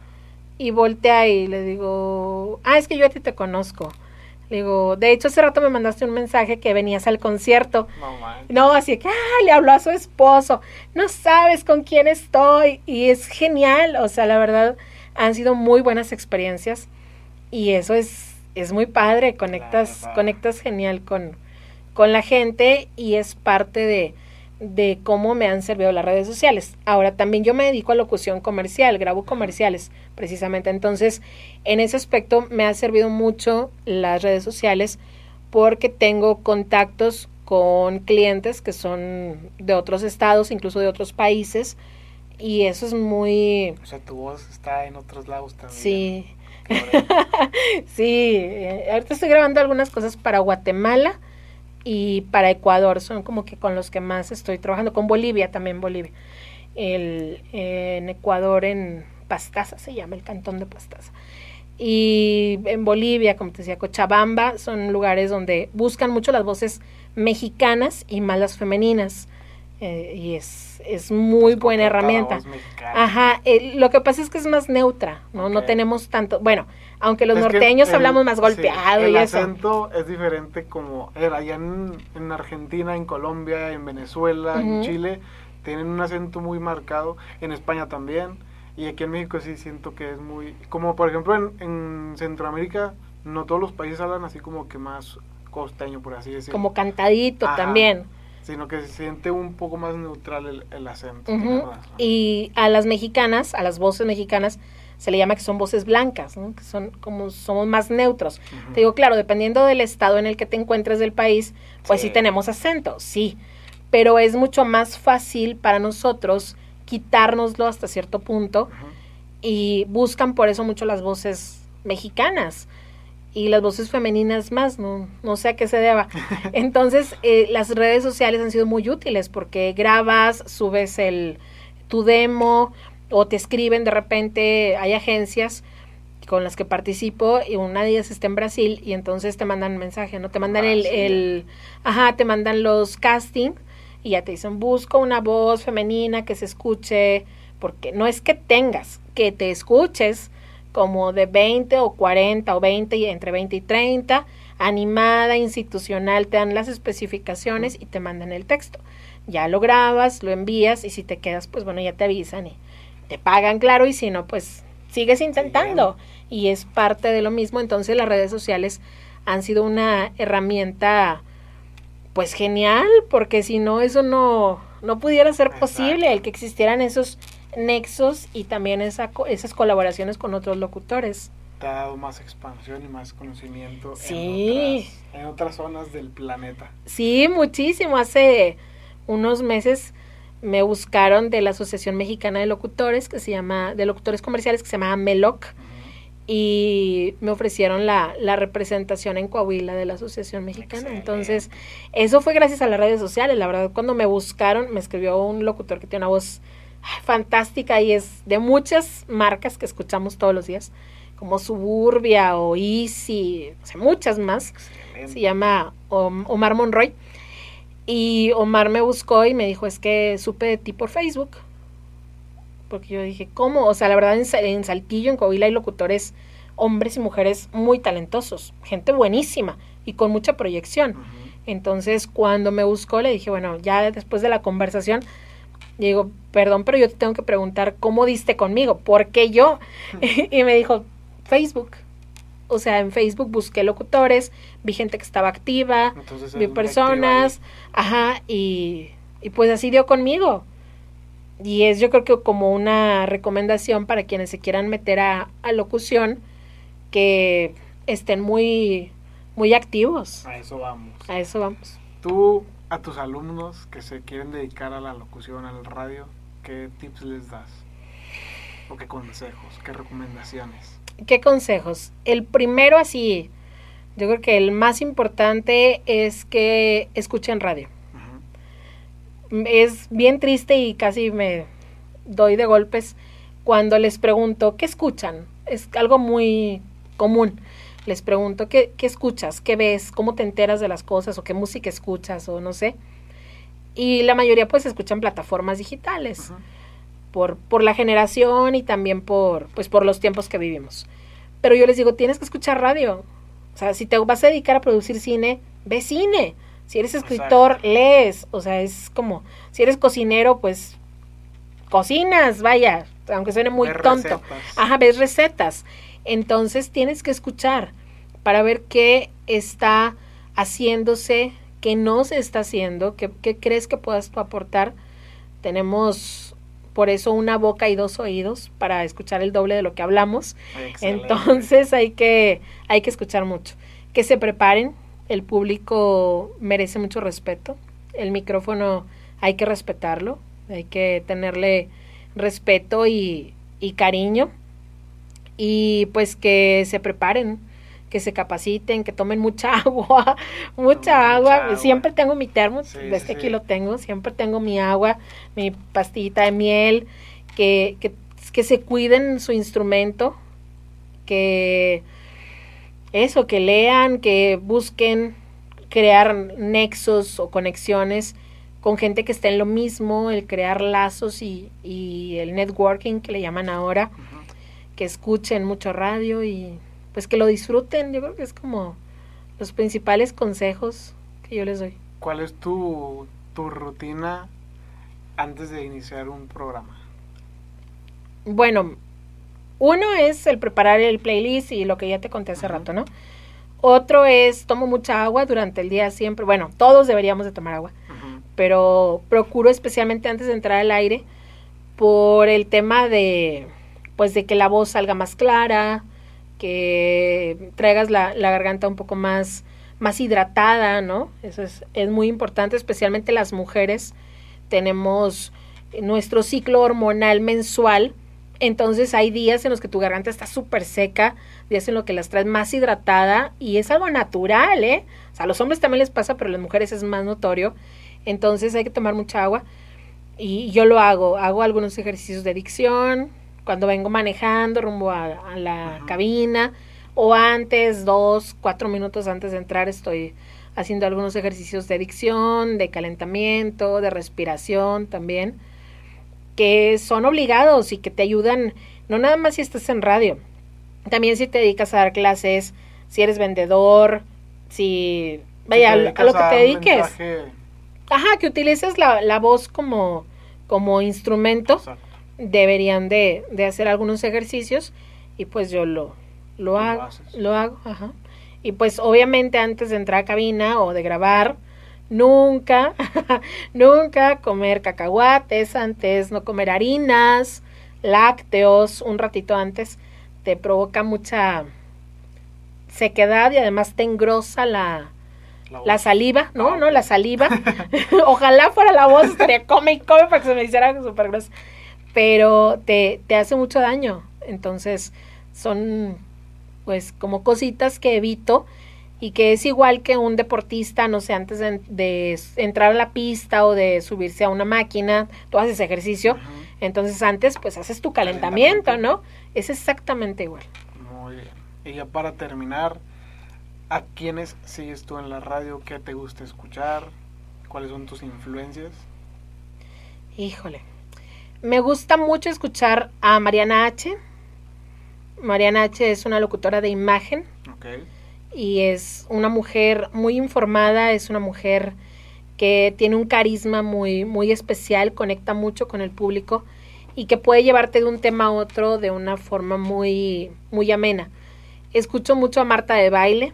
y voltea y le digo, ah, es que yo a ti te conozco. Le digo, de hecho hace rato me mandaste un mensaje que venías al concierto. No, no así que, ah, le habló a su esposo. No sabes con quién estoy. Y es genial. O sea, la verdad, han sido muy buenas experiencias. Y eso es, es muy padre. Conectas, conectas genial con, con la gente y es parte de, de cómo me han servido las redes sociales. Ahora también yo me dedico a locución comercial, grabo comerciales precisamente. Entonces, en ese aspecto me ha servido mucho las redes sociales porque tengo contactos con clientes que son de otros estados, incluso de otros países, y eso es muy... O sea, tu voz está en otros lados también. Sí. sí, eh, ahorita estoy grabando algunas cosas para Guatemala, y para Ecuador son como que con los que más estoy trabajando, con Bolivia también, Bolivia. El, en Ecuador, en Pastaza se llama, el cantón de Pastaza. Y en Bolivia, como te decía, Cochabamba, son lugares donde buscan mucho las voces mexicanas y más las femeninas. Eh, y es, es muy buena herramienta. Ajá, eh, lo que pasa es que es más neutra, ¿no? No tenemos tanto, bueno, aunque los norteños hablamos más golpeado y eso. El acento es diferente como era allá en, Argentina, en Colombia, en Venezuela, en Chile, tienen un acento muy marcado, en España también, y aquí en México sí siento que es muy, como por ejemplo en, Centroamérica, no todos los países hablan así como que más costeño, por así decirlo. Como cantadito también. Sino que se siente un poco más neutral el, el acento. Y a las mexicanas, a las voces mexicanas, se le llama que son voces blancas, ¿no? que son como somos más neutros. Te digo, claro, dependiendo del estado en el que te encuentres del país, pues sí, Sí. tenemos acento, sí, pero es mucho más fácil para nosotros quitárnoslo hasta cierto punto y buscan por eso mucho las voces mexicanas y las voces femeninas más, no, no sé a qué se deba. Entonces, eh, las redes sociales han sido muy útiles porque grabas, subes el tu demo o te escriben de repente, hay agencias con las que participo y una de ellas está en Brasil y entonces te mandan mensaje, ¿no? Te mandan el, Brasil. el, ajá, te mandan los casting y ya te dicen, busco una voz femenina que se escuche, porque no es que tengas, que te escuches como de 20 o 40 o 20 y entre 20 y 30, animada, institucional, te dan las especificaciones y te mandan el texto. Ya lo grabas, lo envías y si te quedas, pues bueno, ya te avisan y te pagan, claro, y si no, pues sigues intentando. Y es parte de lo mismo, entonces las redes sociales han sido una herramienta pues genial, porque si no, eso no, no pudiera ser posible, el que existieran esos nexos y también esa, esas colaboraciones con otros locutores. Te ha dado más expansión y más conocimiento Sí. en, otras, en otras zonas del planeta. Sí, muchísimo. Hace unos meses me buscaron de la Asociación Mexicana de Locutores, que se llama, de locutores comerciales, que se llama MELOC, y me ofrecieron la, la representación en Coahuila de la Asociación Mexicana. Excelente. Entonces, eso fue gracias a las redes sociales. La verdad, cuando me buscaron, me escribió un locutor que tiene una voz fantástica y es de muchas marcas que escuchamos todos los días, como Suburbia o Easy, o sea, muchas más Excelente. se llama Om- Omar Monroy. Y Omar me buscó y me dijo, es que supe de ti por Facebook. Porque yo dije, ¿cómo? O sea, la verdad en, Sa- en Saltillo, en Coahuila, hay locutores, hombres y mujeres muy talentosos, gente buenísima y con mucha proyección. Entonces, cuando me buscó, le dije, bueno, ya después de la conversación, digo, perdón, pero yo te tengo que preguntar, ¿cómo diste conmigo? ¿Por qué yo? y me dijo, Facebook. O sea, en Facebook busqué locutores, vi gente que estaba activa, Entonces, vi personas, ajá, y, y pues así dio conmigo. Y es yo creo que como una recomendación para quienes se quieran meter a, a locución, que estén muy, muy activos. A eso vamos. A eso vamos. Tú, a tus alumnos que se quieren dedicar a la locución, al radio, ¿qué tips les das? ¿O qué consejos? ¿Qué recomendaciones? ¿Qué consejos? El primero así, yo creo que el más importante es que escuchen radio. Es bien triste y casi me doy de golpes cuando les pregunto, ¿qué escuchan? Es algo muy común. Les pregunto, ¿qué, qué escuchas? ¿Qué ves? ¿Cómo te enteras de las cosas? ¿O qué música escuchas? O no sé. Y la mayoría pues escuchan plataformas digitales. Por, por la generación y también por, pues, por los tiempos que vivimos. Pero yo les digo, tienes que escuchar radio. O sea, si te vas a dedicar a producir cine, ve cine. Si eres escritor, Exacto. lees. O sea, es como, si eres cocinero, pues cocinas, vaya, aunque suene muy tonto. recetas. Ajá, ves recetas. Entonces tienes que escuchar para ver qué está haciéndose, qué no se está haciendo, qué, qué crees que puedas tú aportar. Tenemos por eso una boca y dos oídos para escuchar el doble de lo que hablamos. Excelente. Entonces hay que, hay que escuchar mucho. Que se preparen, el público merece mucho respeto, el micrófono hay que respetarlo, hay que tenerle respeto y, y cariño y pues que se preparen, que se capaciten, que tomen mucha agua, mucha agua. mucha agua. Siempre tengo mi termo, Sí, desde sí, aquí sí. lo tengo, siempre tengo mi agua, mi pastillita de miel, que, que, que se cuiden su instrumento, que eso, que lean, que busquen crear nexos o conexiones con gente que esté en lo mismo, el crear lazos y, y el networking que le llaman ahora, que escuchen mucho radio y pues que lo disfruten. Yo creo que es como los principales consejos que yo les doy. ¿Cuál es tu, tu rutina antes de iniciar un programa? Bueno, uno es el preparar el playlist y lo que ya te conté hace rato, ¿no? Otro es tomo mucha agua durante el día siempre. Bueno, todos deberíamos de tomar agua. Pero procuro especialmente antes de entrar al aire por el tema de pues de que la voz salga más clara, que traigas la, la garganta un poco más, más hidratada, ¿no? Eso es, es muy importante, especialmente las mujeres. Tenemos nuestro ciclo hormonal mensual, entonces hay días en los que tu garganta está súper seca, días en los que las traes más hidratada y es algo natural, ¿eh? O sea, a los hombres también les pasa, pero a las mujeres es más notorio. Entonces hay que tomar mucha agua y yo lo hago, hago algunos ejercicios de dicción cuando vengo manejando rumbo a, la cabina o antes, dos, cuatro minutos antes de entrar estoy haciendo algunos ejercicios de dicción, de calentamiento, de respiración también, que son obligados y que te ayudan, no nada más si estás en radio, también si te dedicas a dar clases, si eres vendedor, si, vaya, a lo que te dediques. Ajá, que utilices la, la voz como como instrumento, deberían de, de, hacer algunos ejercicios y pues yo lo, lo hago, lo hago, ajá. Y pues obviamente antes de entrar a cabina o de grabar, nunca, nunca comer cacahuates antes, no comer harinas, lácteos, un ratito antes, te provoca mucha sequedad y además te engrosa la, la, saliva, ¿no? Ah, ¿No? La saliva. Ojalá fuera la voz, estaría come y come para que se me hiciera súper grosso. Pero te, te hace mucho daño. Entonces, son pues como cositas que evito y que es igual que un deportista, no sé, antes de, entrar a la pista o de subirse a una máquina, tú haces ejercicio, entonces antes pues haces tu calentamiento, ¿no? Es exactamente igual. Muy bien. Y ya para terminar, ¿A quiénes sigues tú en la radio? ¿Qué te gusta escuchar? ¿Cuáles son tus influencias? Híjole. Me gusta mucho escuchar a Mariana H. Mariana H es una locutora de imagen. Okay. Y es una mujer muy informada, es una mujer que tiene un carisma muy, muy especial, conecta mucho con el público y que puede llevarte de un tema a otro de una forma muy, muy amena. Escucho mucho a Marta de Baile,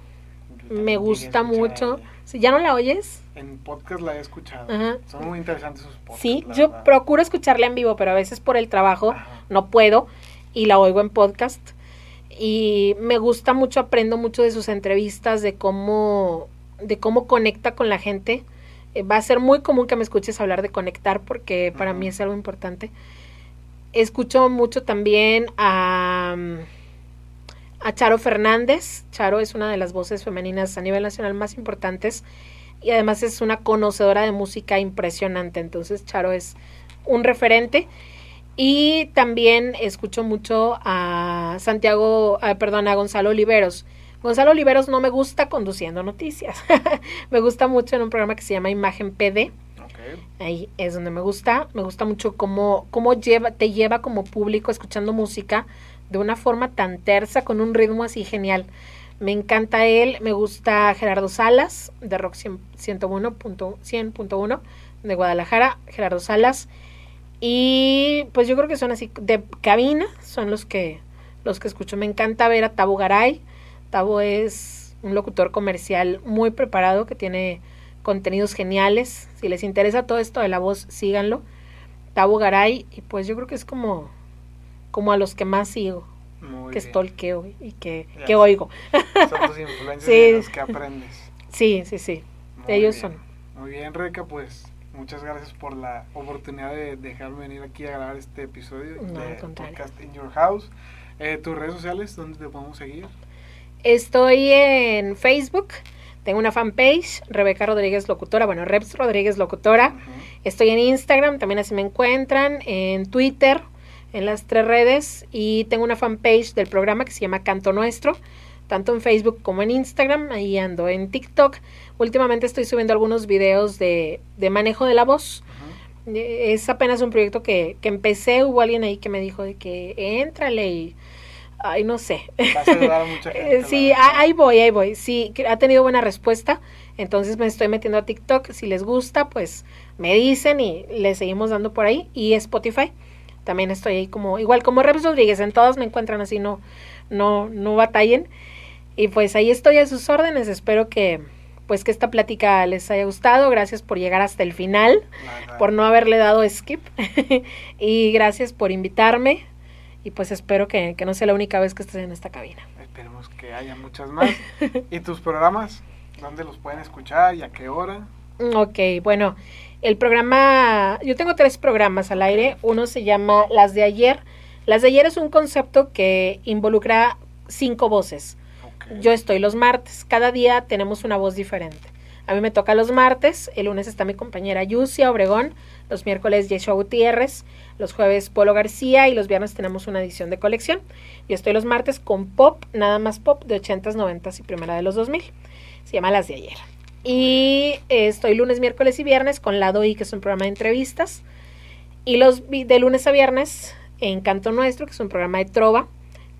me gusta mucho. Si ¿Ya no la oyes? En podcast la he escuchado. Son muy interesantes sus podcasts. Sí, yo procuro escucharla en vivo, pero a veces por el trabajo no puedo y la oigo en podcast. Y me gusta mucho, aprendo mucho de sus entrevistas, de cómo, de cómo conecta con la gente. Eh, va a ser muy común que me escuches hablar de conectar porque para mí es algo importante. Escucho mucho también a a Charo Fernández. Charo es una de las voces femeninas a nivel nacional más importantes y además es una conocedora de música impresionante. Entonces Charo es un referente. Y también escucho mucho a Santiago, perdón, a Gonzalo Oliveros. Gonzalo Oliveros no me gusta conduciendo noticias. me gusta mucho en un programa que se llama Imagen PD. Ahí es donde me gusta. Me gusta mucho cómo, cómo lleva, te lleva como público escuchando música de una forma tan tersa, con un ritmo así genial. Me encanta él, me gusta Gerardo Salas, de Rock 101.100.1 de Guadalajara, Gerardo Salas. Y pues yo creo que son así, de cabina, son los que, los que escucho. Me encanta ver a Tabo Garay. Tabo es un locutor comercial muy preparado que tiene contenidos geniales. Si les interesa todo esto de la voz, síganlo. Tabo Garay, y pues yo creo que es como como a los que más sigo, que estolqueo y que, que oigo. Son tus influencias los que aprendes. Sí, sí, sí. Ellos son. Muy bien, Rebeca, pues muchas gracias por la oportunidad de dejarme venir aquí a grabar este episodio de Podcast in Your House. Eh, ¿Tus redes sociales, dónde te podemos seguir? Estoy en Facebook. Tengo una fanpage, Rebeca Rodríguez Locutora, bueno, Reps Rodríguez Locutora. Estoy en Instagram, también así me encuentran, en Twitter, en las tres redes y tengo una fanpage del programa que se llama Canto Nuestro, tanto en Facebook como en Instagram, ahí ando en TikTok. Últimamente estoy subiendo algunos videos de, de manejo de la voz. Eh, es apenas un proyecto que, que empecé, hubo alguien ahí que me dijo de que éntrale y... Ay, no sé. Eh, sí, ahí voy, ahí voy. Sí, ha tenido buena respuesta. Entonces me estoy metiendo a TikTok. Si les gusta, pues me dicen y le seguimos dando por ahí. Y Spotify. También estoy ahí como, igual como Reps Rodríguez, en todas me encuentran así, no, no, no batallen. Y pues ahí estoy a sus órdenes, espero que, pues que esta plática les haya gustado. Gracias por llegar hasta el final, Nada. por no haberle dado skip. y gracias por invitarme. Y pues espero que, que no sea la única vez que estés en esta cabina. Esperemos que haya muchas más. ¿Y tus programas? ¿Dónde los pueden escuchar y a qué hora? Ok, bueno, el programa, yo tengo tres programas al aire. Uno se llama Las de ayer. Las de ayer es un concepto que involucra cinco voces. Yo estoy los martes. Cada día tenemos una voz diferente. A mí me toca los martes. El lunes está mi compañera Yusia Obregón. Los miércoles Yeshua Gutiérrez. Los jueves Polo García. Y los viernes tenemos una edición de colección. Yo estoy los martes con pop, nada más pop de 80s, 90s y primera de los 2000. Se llama Las de ayer. Y estoy lunes, miércoles y viernes con Lado I, que es un programa de entrevistas. Y los de lunes a viernes en Canto Nuestro, que es un programa de trova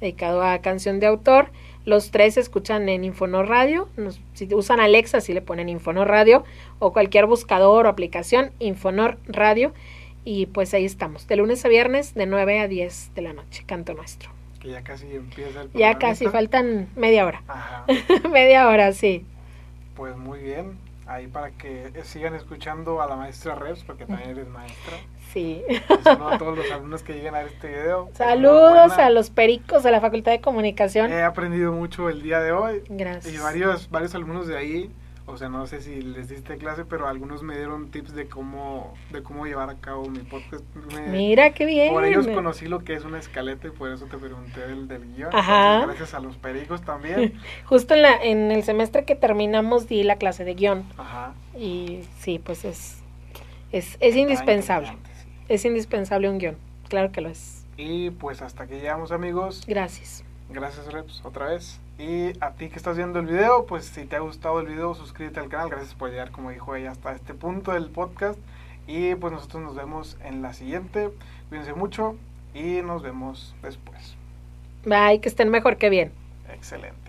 dedicado a canción de autor. Los tres se escuchan en Infonor Radio. Nos- si usan Alexa, si le ponen Infonor Radio o cualquier buscador o aplicación, Infonor Radio. Y pues ahí estamos, de lunes a viernes, de 9 a 10 de la noche, Canto Nuestro. Que ya casi empieza el Ya casi faltan media hora. Ajá. media hora, sí. Pues muy bien. Ahí para que sigan escuchando a la maestra Reps, porque también eres maestra. Sí. Saludo a todos los alumnos que lleguen a ver este video. Saludos a los pericos de la Facultad de Comunicación. He aprendido mucho el día de hoy. Gracias. Y varios, varios alumnos de ahí, o sea, no sé si les diste clase, pero algunos me dieron tips de cómo, de cómo llevar a cabo mi podcast. Me- Mira qué bien. por ellos conocí lo que es una escaleta y por eso te pregunté del, del guion. Ajá. Entonces, gracias a los pericos también. Justo en, la, en el semestre que terminamos di la clase de guion. Ajá. Y sí, pues es, es, es indispensable. Sí. Es indispensable un guion. Claro que lo es. Y pues hasta que llegamos amigos. Gracias. Gracias Reps otra vez. Y a ti que estás viendo el video, pues si te ha gustado el video, suscríbete al canal. Gracias por llegar, como dijo ella, hasta este punto del podcast. Y pues nosotros nos vemos en la siguiente. Cuídense mucho y nos vemos después. Bye, que estén mejor que bien. Excelente.